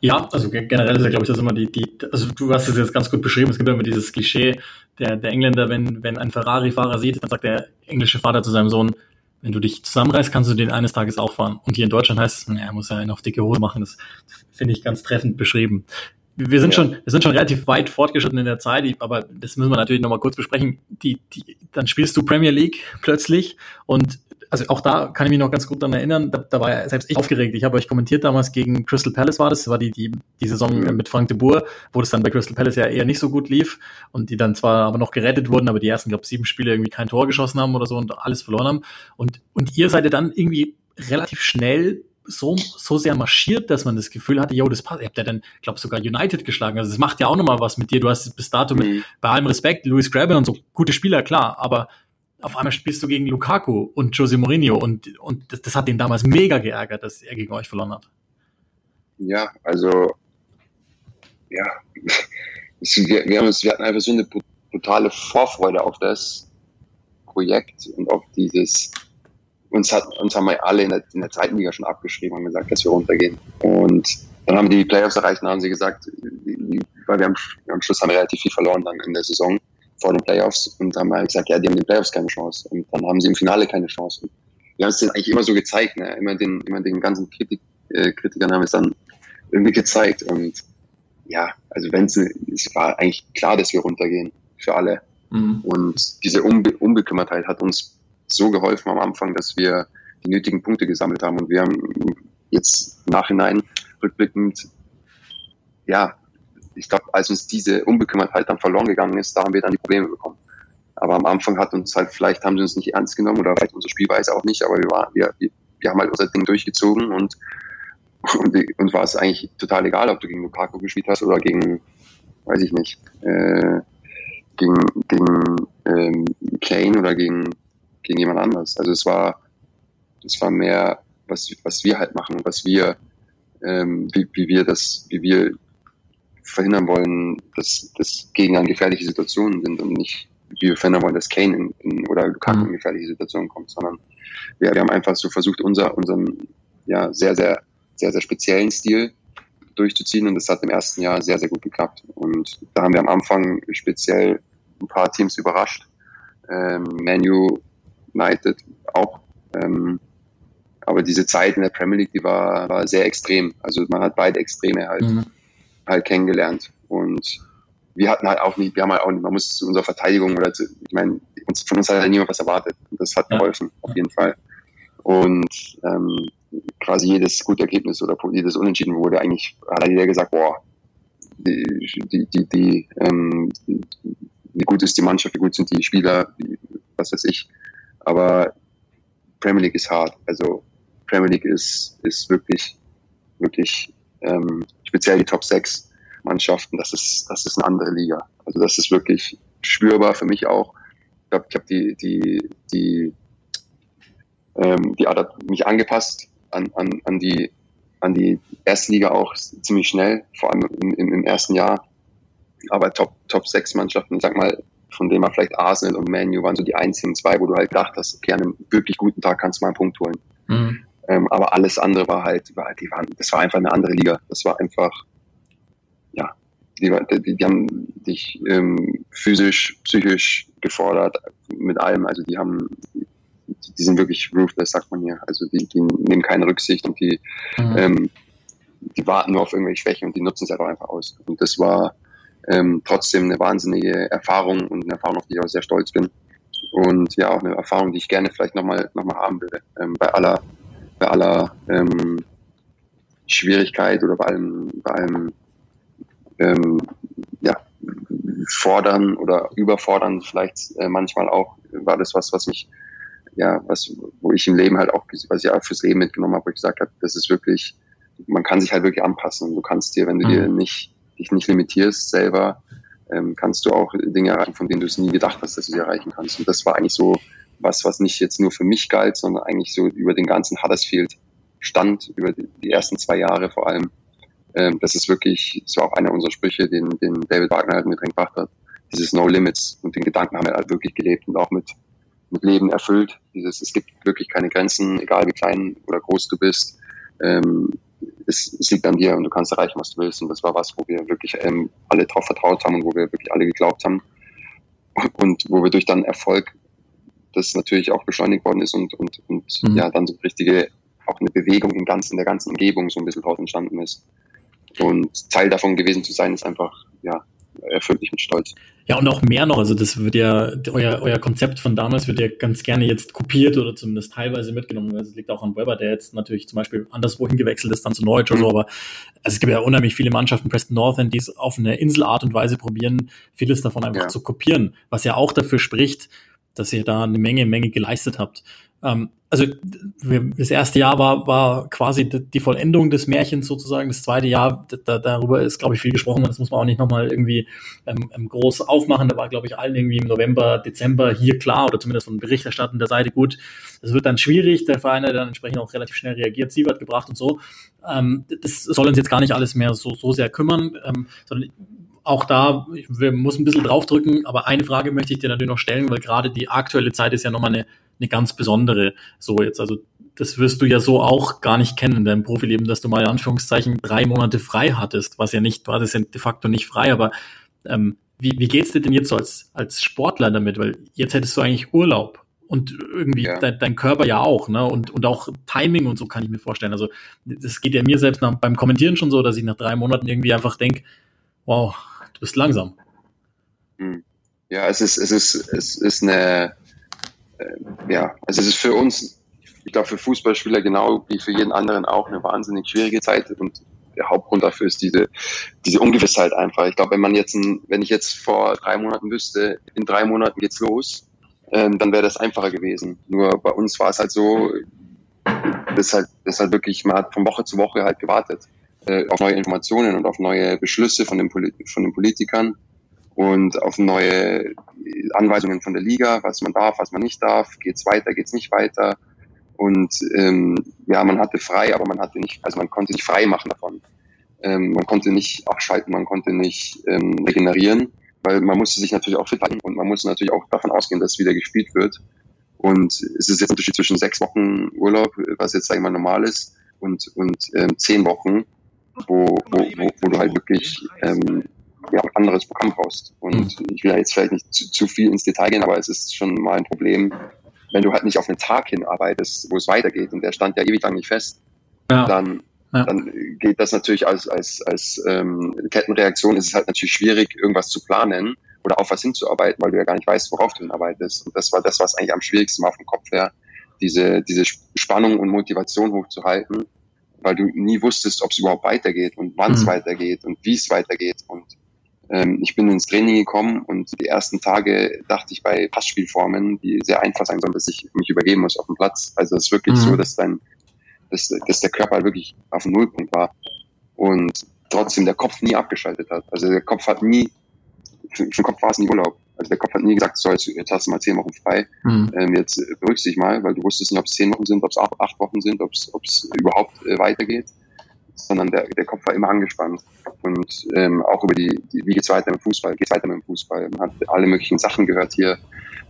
Ja, also generell ist ja, glaube ich, das immer die, die, also du hast es jetzt ganz gut beschrieben, es gibt immer dieses Klischee, der, der Engländer, wenn, wenn ein Ferrari-Fahrer sieht, dann sagt der englische Vater zu seinem Sohn, wenn du dich zusammenreißt, kannst du den eines Tages auch fahren. Und hier in Deutschland heißt es, naja, muss ja einen auf dicke Hose machen. Das finde ich ganz treffend beschrieben wir sind ja. schon, wir sind schon relativ weit fortgeschritten in der Zeit, aber das müssen wir natürlich nochmal kurz besprechen. Die, die, dann spielst du Premier League plötzlich und also auch da kann ich mich noch ganz gut daran erinnern, da, da war ja selbst ich aufgeregt. Ich habe euch kommentiert damals gegen Crystal Palace war das, das war die, die, die Saison mhm. mit Frank de Boer, wo das dann bei Crystal Palace ja eher nicht so gut lief und die dann zwar aber noch gerettet wurden, aber die ersten, glaube sieben Spiele irgendwie kein Tor geschossen haben oder so und alles verloren haben. Und, und ihr seid ja dann irgendwie relativ schnell so, so sehr marschiert, dass man das Gefühl hatte, yo, das passt. Ihr habt ja dann, glaube sogar United geschlagen. Also das macht ja auch nochmal was mit dir. Du hast bis dato mit, mhm. bei allem Respekt, Louis Graben und so, gute Spieler, klar, aber auf einmal spielst du gegen Lukaku und Jose Mourinho und, und das, das hat ihn damals mega geärgert, dass er gegen euch verloren hat. Ja, also ja, wir, wir, haben uns, wir hatten einfach so eine brutale Vorfreude auf das Projekt und auf dieses, uns hat, uns haben wir alle in der, in der zweiten Liga schon abgeschrieben und gesagt, dass wir runtergehen. Und dann haben die die Playoffs erreicht und haben sie gesagt, weil wir am, am Schluss haben relativ viel verloren dann in der Saison vor den Playoffs und haben halt gesagt, ja, die haben in den Playoffs keine Chance. Und dann haben sie im Finale keine Chance. Und wir haben es denen eigentlich immer so gezeigt, ne? immer den, immer den ganzen Kritik, äh, Kritikern haben es dann irgendwie gezeigt. Und ja, also wenn es, es war eigentlich klar, dass wir runtergehen für alle. Mhm. Und diese Unbe Unbekümmertheit hat uns so geholfen am Anfang, dass wir die nötigen Punkte gesammelt haben. Und wir haben jetzt Nachhinein rückblickend, ja, ich glaube, als uns diese Unbekümmertheit dann verloren gegangen ist, da haben wir dann die Probleme bekommen. Aber am Anfang hat uns halt, vielleicht haben sie uns nicht ernst genommen oder vielleicht unsere Spielweise auch nicht, aber wir waren, wir, wir haben halt unser Ding durchgezogen und, und uns war es eigentlich total egal, ob du gegen Lukaku gespielt hast oder gegen, weiß ich nicht, äh, gegen, gegen ähm, Kane oder gegen, gegen jemand anderes. Also es war, es war mehr, was, was wir halt machen, was wir, ähm, wie, wie wir das, wie wir verhindern wollen, dass, dass Gegner in gefährliche Situationen sind und nicht, wie wir verhindern wollen, dass Kane in, in, oder Lukaku in mhm. gefährliche Situationen kommt, sondern wir, wir haben einfach so versucht, unser, unseren ja, sehr, sehr, sehr, sehr speziellen Stil durchzuziehen und das hat im ersten Jahr sehr, sehr gut geklappt. Und da haben wir am Anfang speziell ein paar Teams überrascht. Ähm, Manu United auch. Ähm, aber diese Zeit in der Premier League, die war, war sehr extrem. Also man hat beide Extreme halt. Mhm halt kennengelernt. Und wir hatten halt auch nicht, wir haben halt auch nicht, man muss zu unserer Verteidigung oder zu, ich meine, uns, von uns hat halt niemand was erwartet. Und das hat geholfen, auf jeden Fall. Und ähm, quasi jedes gute Ergebnis oder jedes Unentschieden wurde eigentlich, hat jeder gesagt, boah, die, die, die, die, ähm, wie gut ist die Mannschaft, wie gut sind die Spieler, wie, was weiß ich. Aber Premier League ist hart. Also Premier League ist, ist wirklich, wirklich ähm, speziell die Top 6 Mannschaften, das ist, das ist eine andere Liga. Also das ist wirklich spürbar für mich auch. Ich glaube, ich habe die, die, die, ähm, die Adapt mich angepasst an, an, an die an die erste Liga auch ziemlich schnell, vor allem im, im, im ersten Jahr. Aber Top, Top 6 Mannschaften, sag mal, von denen man vielleicht Arsenal und Manu waren so die einzigen zwei, wo du halt dachtest, okay, an einem wirklich guten Tag kannst du mal einen Punkt holen. Mhm. Ähm, aber alles andere war halt, war, die waren, das war einfach eine andere Liga. Das war einfach, ja, die, die, die haben dich ähm, physisch, psychisch gefordert mit allem. Also die haben, die sind wirklich ruthless, sagt man hier. Also die, die nehmen keine Rücksicht und die, mhm. ähm, die warten nur auf irgendwelche Schwächen und die nutzen es halt auch einfach aus. Und das war ähm, trotzdem eine wahnsinnige Erfahrung und eine Erfahrung, auf die ich auch sehr stolz bin. Und ja, auch eine Erfahrung, die ich gerne vielleicht nochmal noch mal haben würde, ähm, bei aller bei aller ähm, Schwierigkeit oder bei allem, bei allem ähm, ja, fordern oder überfordern vielleicht äh, manchmal auch, war das was, was mich, ja, was, wo ich im Leben halt auch, was ich auch fürs Leben mitgenommen habe, wo ich gesagt habe, das ist wirklich, man kann sich halt wirklich anpassen. Du kannst dir, wenn du mhm. dir nicht, dich nicht limitierst selber, ähm, kannst du auch Dinge erreichen, von denen du es nie gedacht hast, dass du sie erreichen kannst. Und das war eigentlich so was, was nicht jetzt nur für mich galt, sondern eigentlich so über den ganzen Huddersfield stand, über die, ersten zwei Jahre vor allem. Ähm, das ist wirklich, das war auch einer unserer Sprüche, den, den David Wagner halt mit reingebracht hat. Dieses No Limits und den Gedanken haben wir halt wirklich gelebt und auch mit, mit Leben erfüllt. Dieses, es gibt wirklich keine Grenzen, egal wie klein oder groß du bist. Ähm, es, liegt an dir und du kannst erreichen, was du willst. Und das war was, wo wir wirklich ähm, alle drauf vertraut haben und wo wir wirklich alle geglaubt haben. Und wo wir durch dann Erfolg das natürlich auch beschleunigt worden ist und, und, und mhm. ja, dann so richtige, auch eine Bewegung im ganzen, in der ganzen Umgebung so ein bisschen draus entstanden ist. Und Teil davon gewesen zu sein, ist einfach, ja, erfüllt mich mit Stolz. Ja, und auch mehr noch. Also das wird ja, euer, euer Konzept von damals wird ja ganz gerne jetzt kopiert oder zumindest teilweise mitgenommen. Das liegt auch an Weber, der jetzt natürlich zum Beispiel anderswo hingewechselt ist, dann zu Norwich oder so. Aber also es gibt ja unheimlich viele Mannschaften, Preston North die es auf eine Inselart und Weise probieren, vieles davon einfach ja. zu kopieren. Was ja auch dafür spricht, dass ihr da eine Menge, Menge geleistet habt. Ähm, also das erste Jahr war, war quasi die Vollendung des Märchens sozusagen. Das zweite Jahr, da, darüber ist, glaube ich, viel gesprochen. Das muss man auch nicht nochmal irgendwie ähm, ähm, groß aufmachen. Da war, glaube ich, allen irgendwie im November, Dezember hier klar oder zumindest von Berichterstatten der Seite gut. Das wird dann schwierig. Der Verein hat dann entsprechend auch relativ schnell reagiert, Siebert gebracht und so. Ähm, das soll uns jetzt gar nicht alles mehr so, so sehr kümmern, ähm, sondern auch da, wir müssen ein bisschen draufdrücken, aber eine Frage möchte ich dir natürlich noch stellen, weil gerade die aktuelle Zeit ist ja nochmal eine eine ganz besondere. So jetzt, also das wirst du ja so auch gar nicht kennen in deinem Profileben, dass du mal in Anführungszeichen drei Monate frei hattest, was ja nicht, du hattest ja de facto nicht frei, aber ähm, wie, wie geht's dir denn jetzt so als, als Sportler damit? Weil jetzt hättest du eigentlich Urlaub und irgendwie ja. dein, dein, Körper ja auch, ne? Und, und auch Timing und so kann ich mir vorstellen. Also das geht ja mir selbst nach, beim Kommentieren schon so, dass ich nach drei Monaten irgendwie einfach denk, wow, du bist langsam. Hm. Ja, es ist, es ist, es ist eine, äh, ja, also es ist für uns, ich glaube für Fußballspieler genau wie für jeden anderen auch eine wahnsinnig schwierige Zeit und der Hauptgrund dafür ist diese, diese Ungewissheit einfach. Ich glaube, wenn man jetzt, ein, wenn ich jetzt vor drei Monaten wüsste, in drei Monaten geht's los, ähm, dann wäre das einfacher gewesen. Nur bei uns war es halt so, das halt, das halt wirklich, man hat von Woche zu Woche halt gewartet äh, auf neue Informationen und auf neue Beschlüsse von den, von den Politikern und auf neue Anweisungen von der Liga, was man darf, was man nicht darf, geht's weiter, geht's nicht weiter. Und ähm, ja, man hatte frei, aber man hatte nicht, also man konnte nicht frei machen davon. Ähm, man konnte nicht abschalten, man konnte nicht ähm, regenerieren, weil man musste sich natürlich auch fit halten und man musste natürlich auch davon ausgehen, dass wieder gespielt wird. Und es ist jetzt ein Unterschied zwischen sechs Wochen Urlaub, was jetzt, sag ich mal, normal ist, und, und ähm, zehn Wochen, wo, wo, wo, wo du halt wirklich ähm, ja, ein anderes Programm brauchst. Und mhm. ich will ja jetzt vielleicht nicht zu, zu, viel ins Detail gehen, aber es ist schon mal ein Problem, wenn du halt nicht auf einen Tag hinarbeitest, wo es weitergeht und der stand ja ewig lang nicht fest, ja. dann ja. dann geht das natürlich als, als, als ähm, Kettenreaktion ist es halt natürlich schwierig, irgendwas zu planen oder auf was hinzuarbeiten, weil du ja gar nicht weißt, worauf du hinarbeitest. Und das war das, was eigentlich am schwierigsten war vom Kopf her, diese, diese Spannung und Motivation hochzuhalten, weil du nie wusstest, ob es überhaupt weitergeht und wann es mhm. weitergeht und wie es weitergeht. Und ähm, ich bin ins Training gekommen und die ersten Tage dachte ich bei Passspielformen, die sehr einfach sein sollen, dass ich mich übergeben muss auf dem Platz. Also es ist wirklich mhm. so, dass dein, dass, dass der Körper wirklich auf dem Nullpunkt war und trotzdem der Kopf nie abgeschaltet hat. Also der Kopf hat nie, für, für den Kopf war es nie Urlaub. Also der Kopf hat nie gesagt, so jetzt, jetzt hast du mal zehn Wochen frei, mhm. ähm, jetzt beruhigst dich mal, weil du wusstest nicht, ob es zehn Wochen sind, ob es acht Wochen sind, ob es überhaupt äh, weitergeht sondern der, der Kopf war immer angespannt. Und ähm, auch über die, die wie geht's weiter mit dem Fußball, geht's weiter mit dem Fußball. Man hat alle möglichen Sachen gehört hier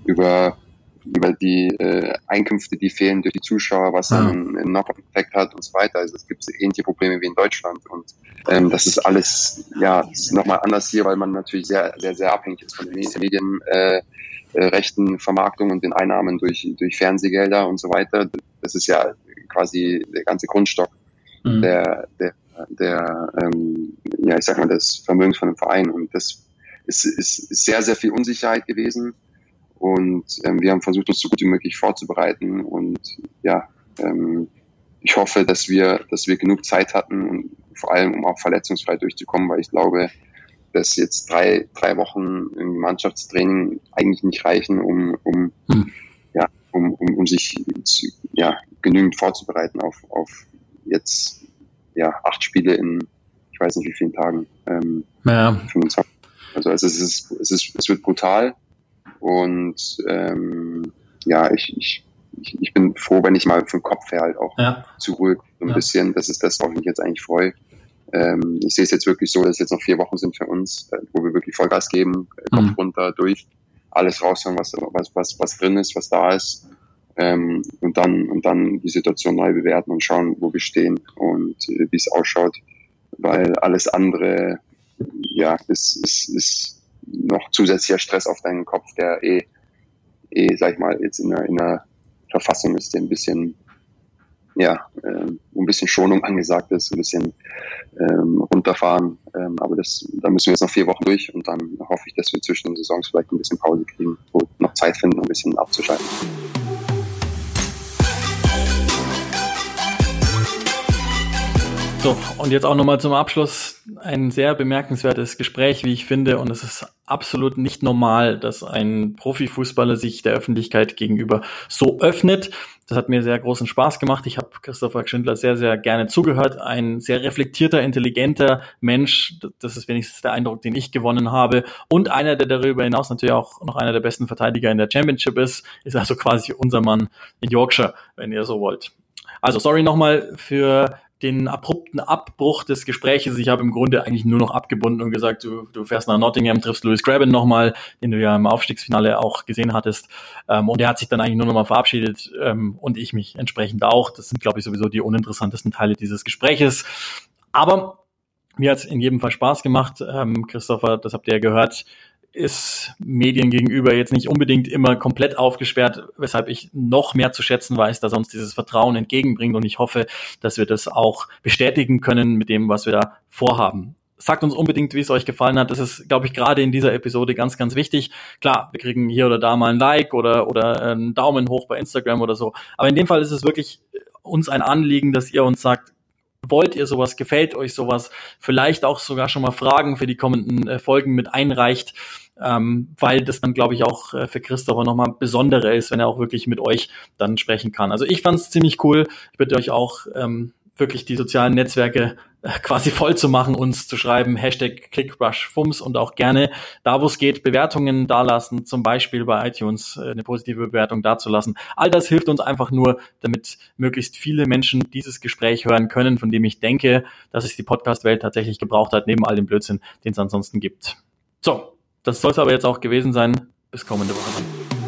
über über die äh, Einkünfte, die fehlen durch die Zuschauer, was einen, einen Knock-Effekt hat und so weiter. Also es gibt ähnliche Probleme wie in Deutschland und ähm, das ist alles ja nochmal anders hier, weil man natürlich sehr sehr sehr abhängig ist von den Medien. Äh, äh, rechten Vermarktung und den Einnahmen durch, durch Fernsehgelder und so weiter. Das ist ja quasi der ganze Grundstock mhm. der, der, der ähm, ja, ich sag mal, des Vermögens von dem Verein. Und das ist, ist, ist sehr, sehr viel Unsicherheit gewesen. Und ähm, wir haben versucht, uns so gut wie möglich vorzubereiten. Und ja, ähm, ich hoffe, dass wir, dass wir genug Zeit hatten und vor allem, um auch verletzungsfrei durchzukommen, weil ich glaube, dass jetzt drei, drei Wochen im Mannschaftstraining eigentlich nicht reichen, um, um, hm. ja, um, um, um sich zu, ja, genügend vorzubereiten auf, auf jetzt ja acht Spiele in ich weiß nicht wie vielen Tagen. Ähm, ja. 25. Also es ist, es ist, es wird brutal und ähm, ja, ich, ich, ich, bin froh, wenn ich mal vom Kopf her halt auch ja. zur Ruhe so ein ja. bisschen. Das ist das, worauf ich mich jetzt eigentlich freue. Ähm, ich sehe es jetzt wirklich so, dass es jetzt noch vier Wochen sind für uns, äh, wo wir wirklich Vollgas geben, äh, Kopf mhm. runter, durch, alles raushauen, was, was, was, was drin ist, was da ist ähm, und dann und dann die Situation neu bewerten und schauen, wo wir stehen und äh, wie es ausschaut, weil alles andere ja ist, ist, ist noch zusätzlicher Stress auf deinen Kopf, der eh, eh sag ich mal, jetzt in einer, in einer Verfassung ist, der ein bisschen ja, äh, ein bisschen Schonung angesagt ist, ein bisschen ähm, runterfahren, äh, Ähm, aber das, da müssen wir jetzt noch vier Wochen durch und dann hoffe ich, dass wir zwischen den Saisons vielleicht ein bisschen Pause kriegen, wo noch Zeit finden, ein bisschen abzuschalten. So, und jetzt auch nochmal zum Abschluss ein sehr bemerkenswertes Gespräch, wie ich finde. Und es ist absolut nicht normal, dass ein Profifußballer sich der Öffentlichkeit gegenüber so öffnet. Das hat mir sehr großen Spaß gemacht. Ich habe Christopher Schindler sehr, sehr gerne zugehört. Ein sehr reflektierter, intelligenter Mensch. Das ist wenigstens der Eindruck, den ich gewonnen habe. Und einer, der darüber hinaus natürlich auch noch einer der besten Verteidiger in der Championship ist, ist also quasi unser Mann in Yorkshire, wenn ihr so wollt. Also sorry nochmal für den abrupten Abbruch des Gespräches. Ich habe im Grunde eigentlich nur noch abgebunden und gesagt, du, du fährst nach Nottingham, triffst Louis Graben nochmal, den du ja im Aufstiegsfinale auch gesehen hattest. Ähm, und er hat sich dann eigentlich nur nochmal verabschiedet ähm, und ich mich entsprechend auch. Das sind, glaube ich, sowieso die uninteressantesten Teile dieses Gespräches. Aber mir hat es in jedem Fall Spaß gemacht. Ähm, Christopher, das habt ihr ja gehört, ist Medien gegenüber jetzt nicht unbedingt immer komplett aufgesperrt, weshalb ich noch mehr zu schätzen weiß, da sonst dieses Vertrauen entgegenbringt und ich hoffe, dass wir das auch bestätigen können mit dem, was wir da vorhaben. Sagt uns unbedingt, wie es euch gefallen hat. Das ist, glaube ich, gerade in dieser Episode ganz, ganz wichtig. Klar, wir kriegen hier oder da mal ein Like oder, oder einen Daumen hoch bei Instagram oder so. Aber in dem Fall ist es wirklich uns ein Anliegen, dass ihr uns sagt, wollt ihr sowas, gefällt euch sowas, vielleicht auch sogar schon mal Fragen für die kommenden äh, Folgen mit einreicht, ähm, weil das dann, glaube ich, auch äh, für Christopher nochmal besonderer ist, wenn er auch wirklich mit euch dann sprechen kann. Also ich fand es ziemlich cool. Ich bitte euch auch ähm, wirklich die sozialen Netzwerke äh, quasi voll zu machen, uns zu schreiben, Hashtag ClickRushFums und auch gerne da, wo es geht, Bewertungen dalassen, zum Beispiel bei iTunes äh, eine positive Bewertung dazulassen. All das hilft uns einfach nur, damit möglichst viele Menschen dieses Gespräch hören können, von dem ich denke, dass es die Podcast-Welt tatsächlich gebraucht hat, neben all dem Blödsinn, den es ansonsten gibt. So, das soll es aber jetzt auch gewesen sein. Bis kommende Woche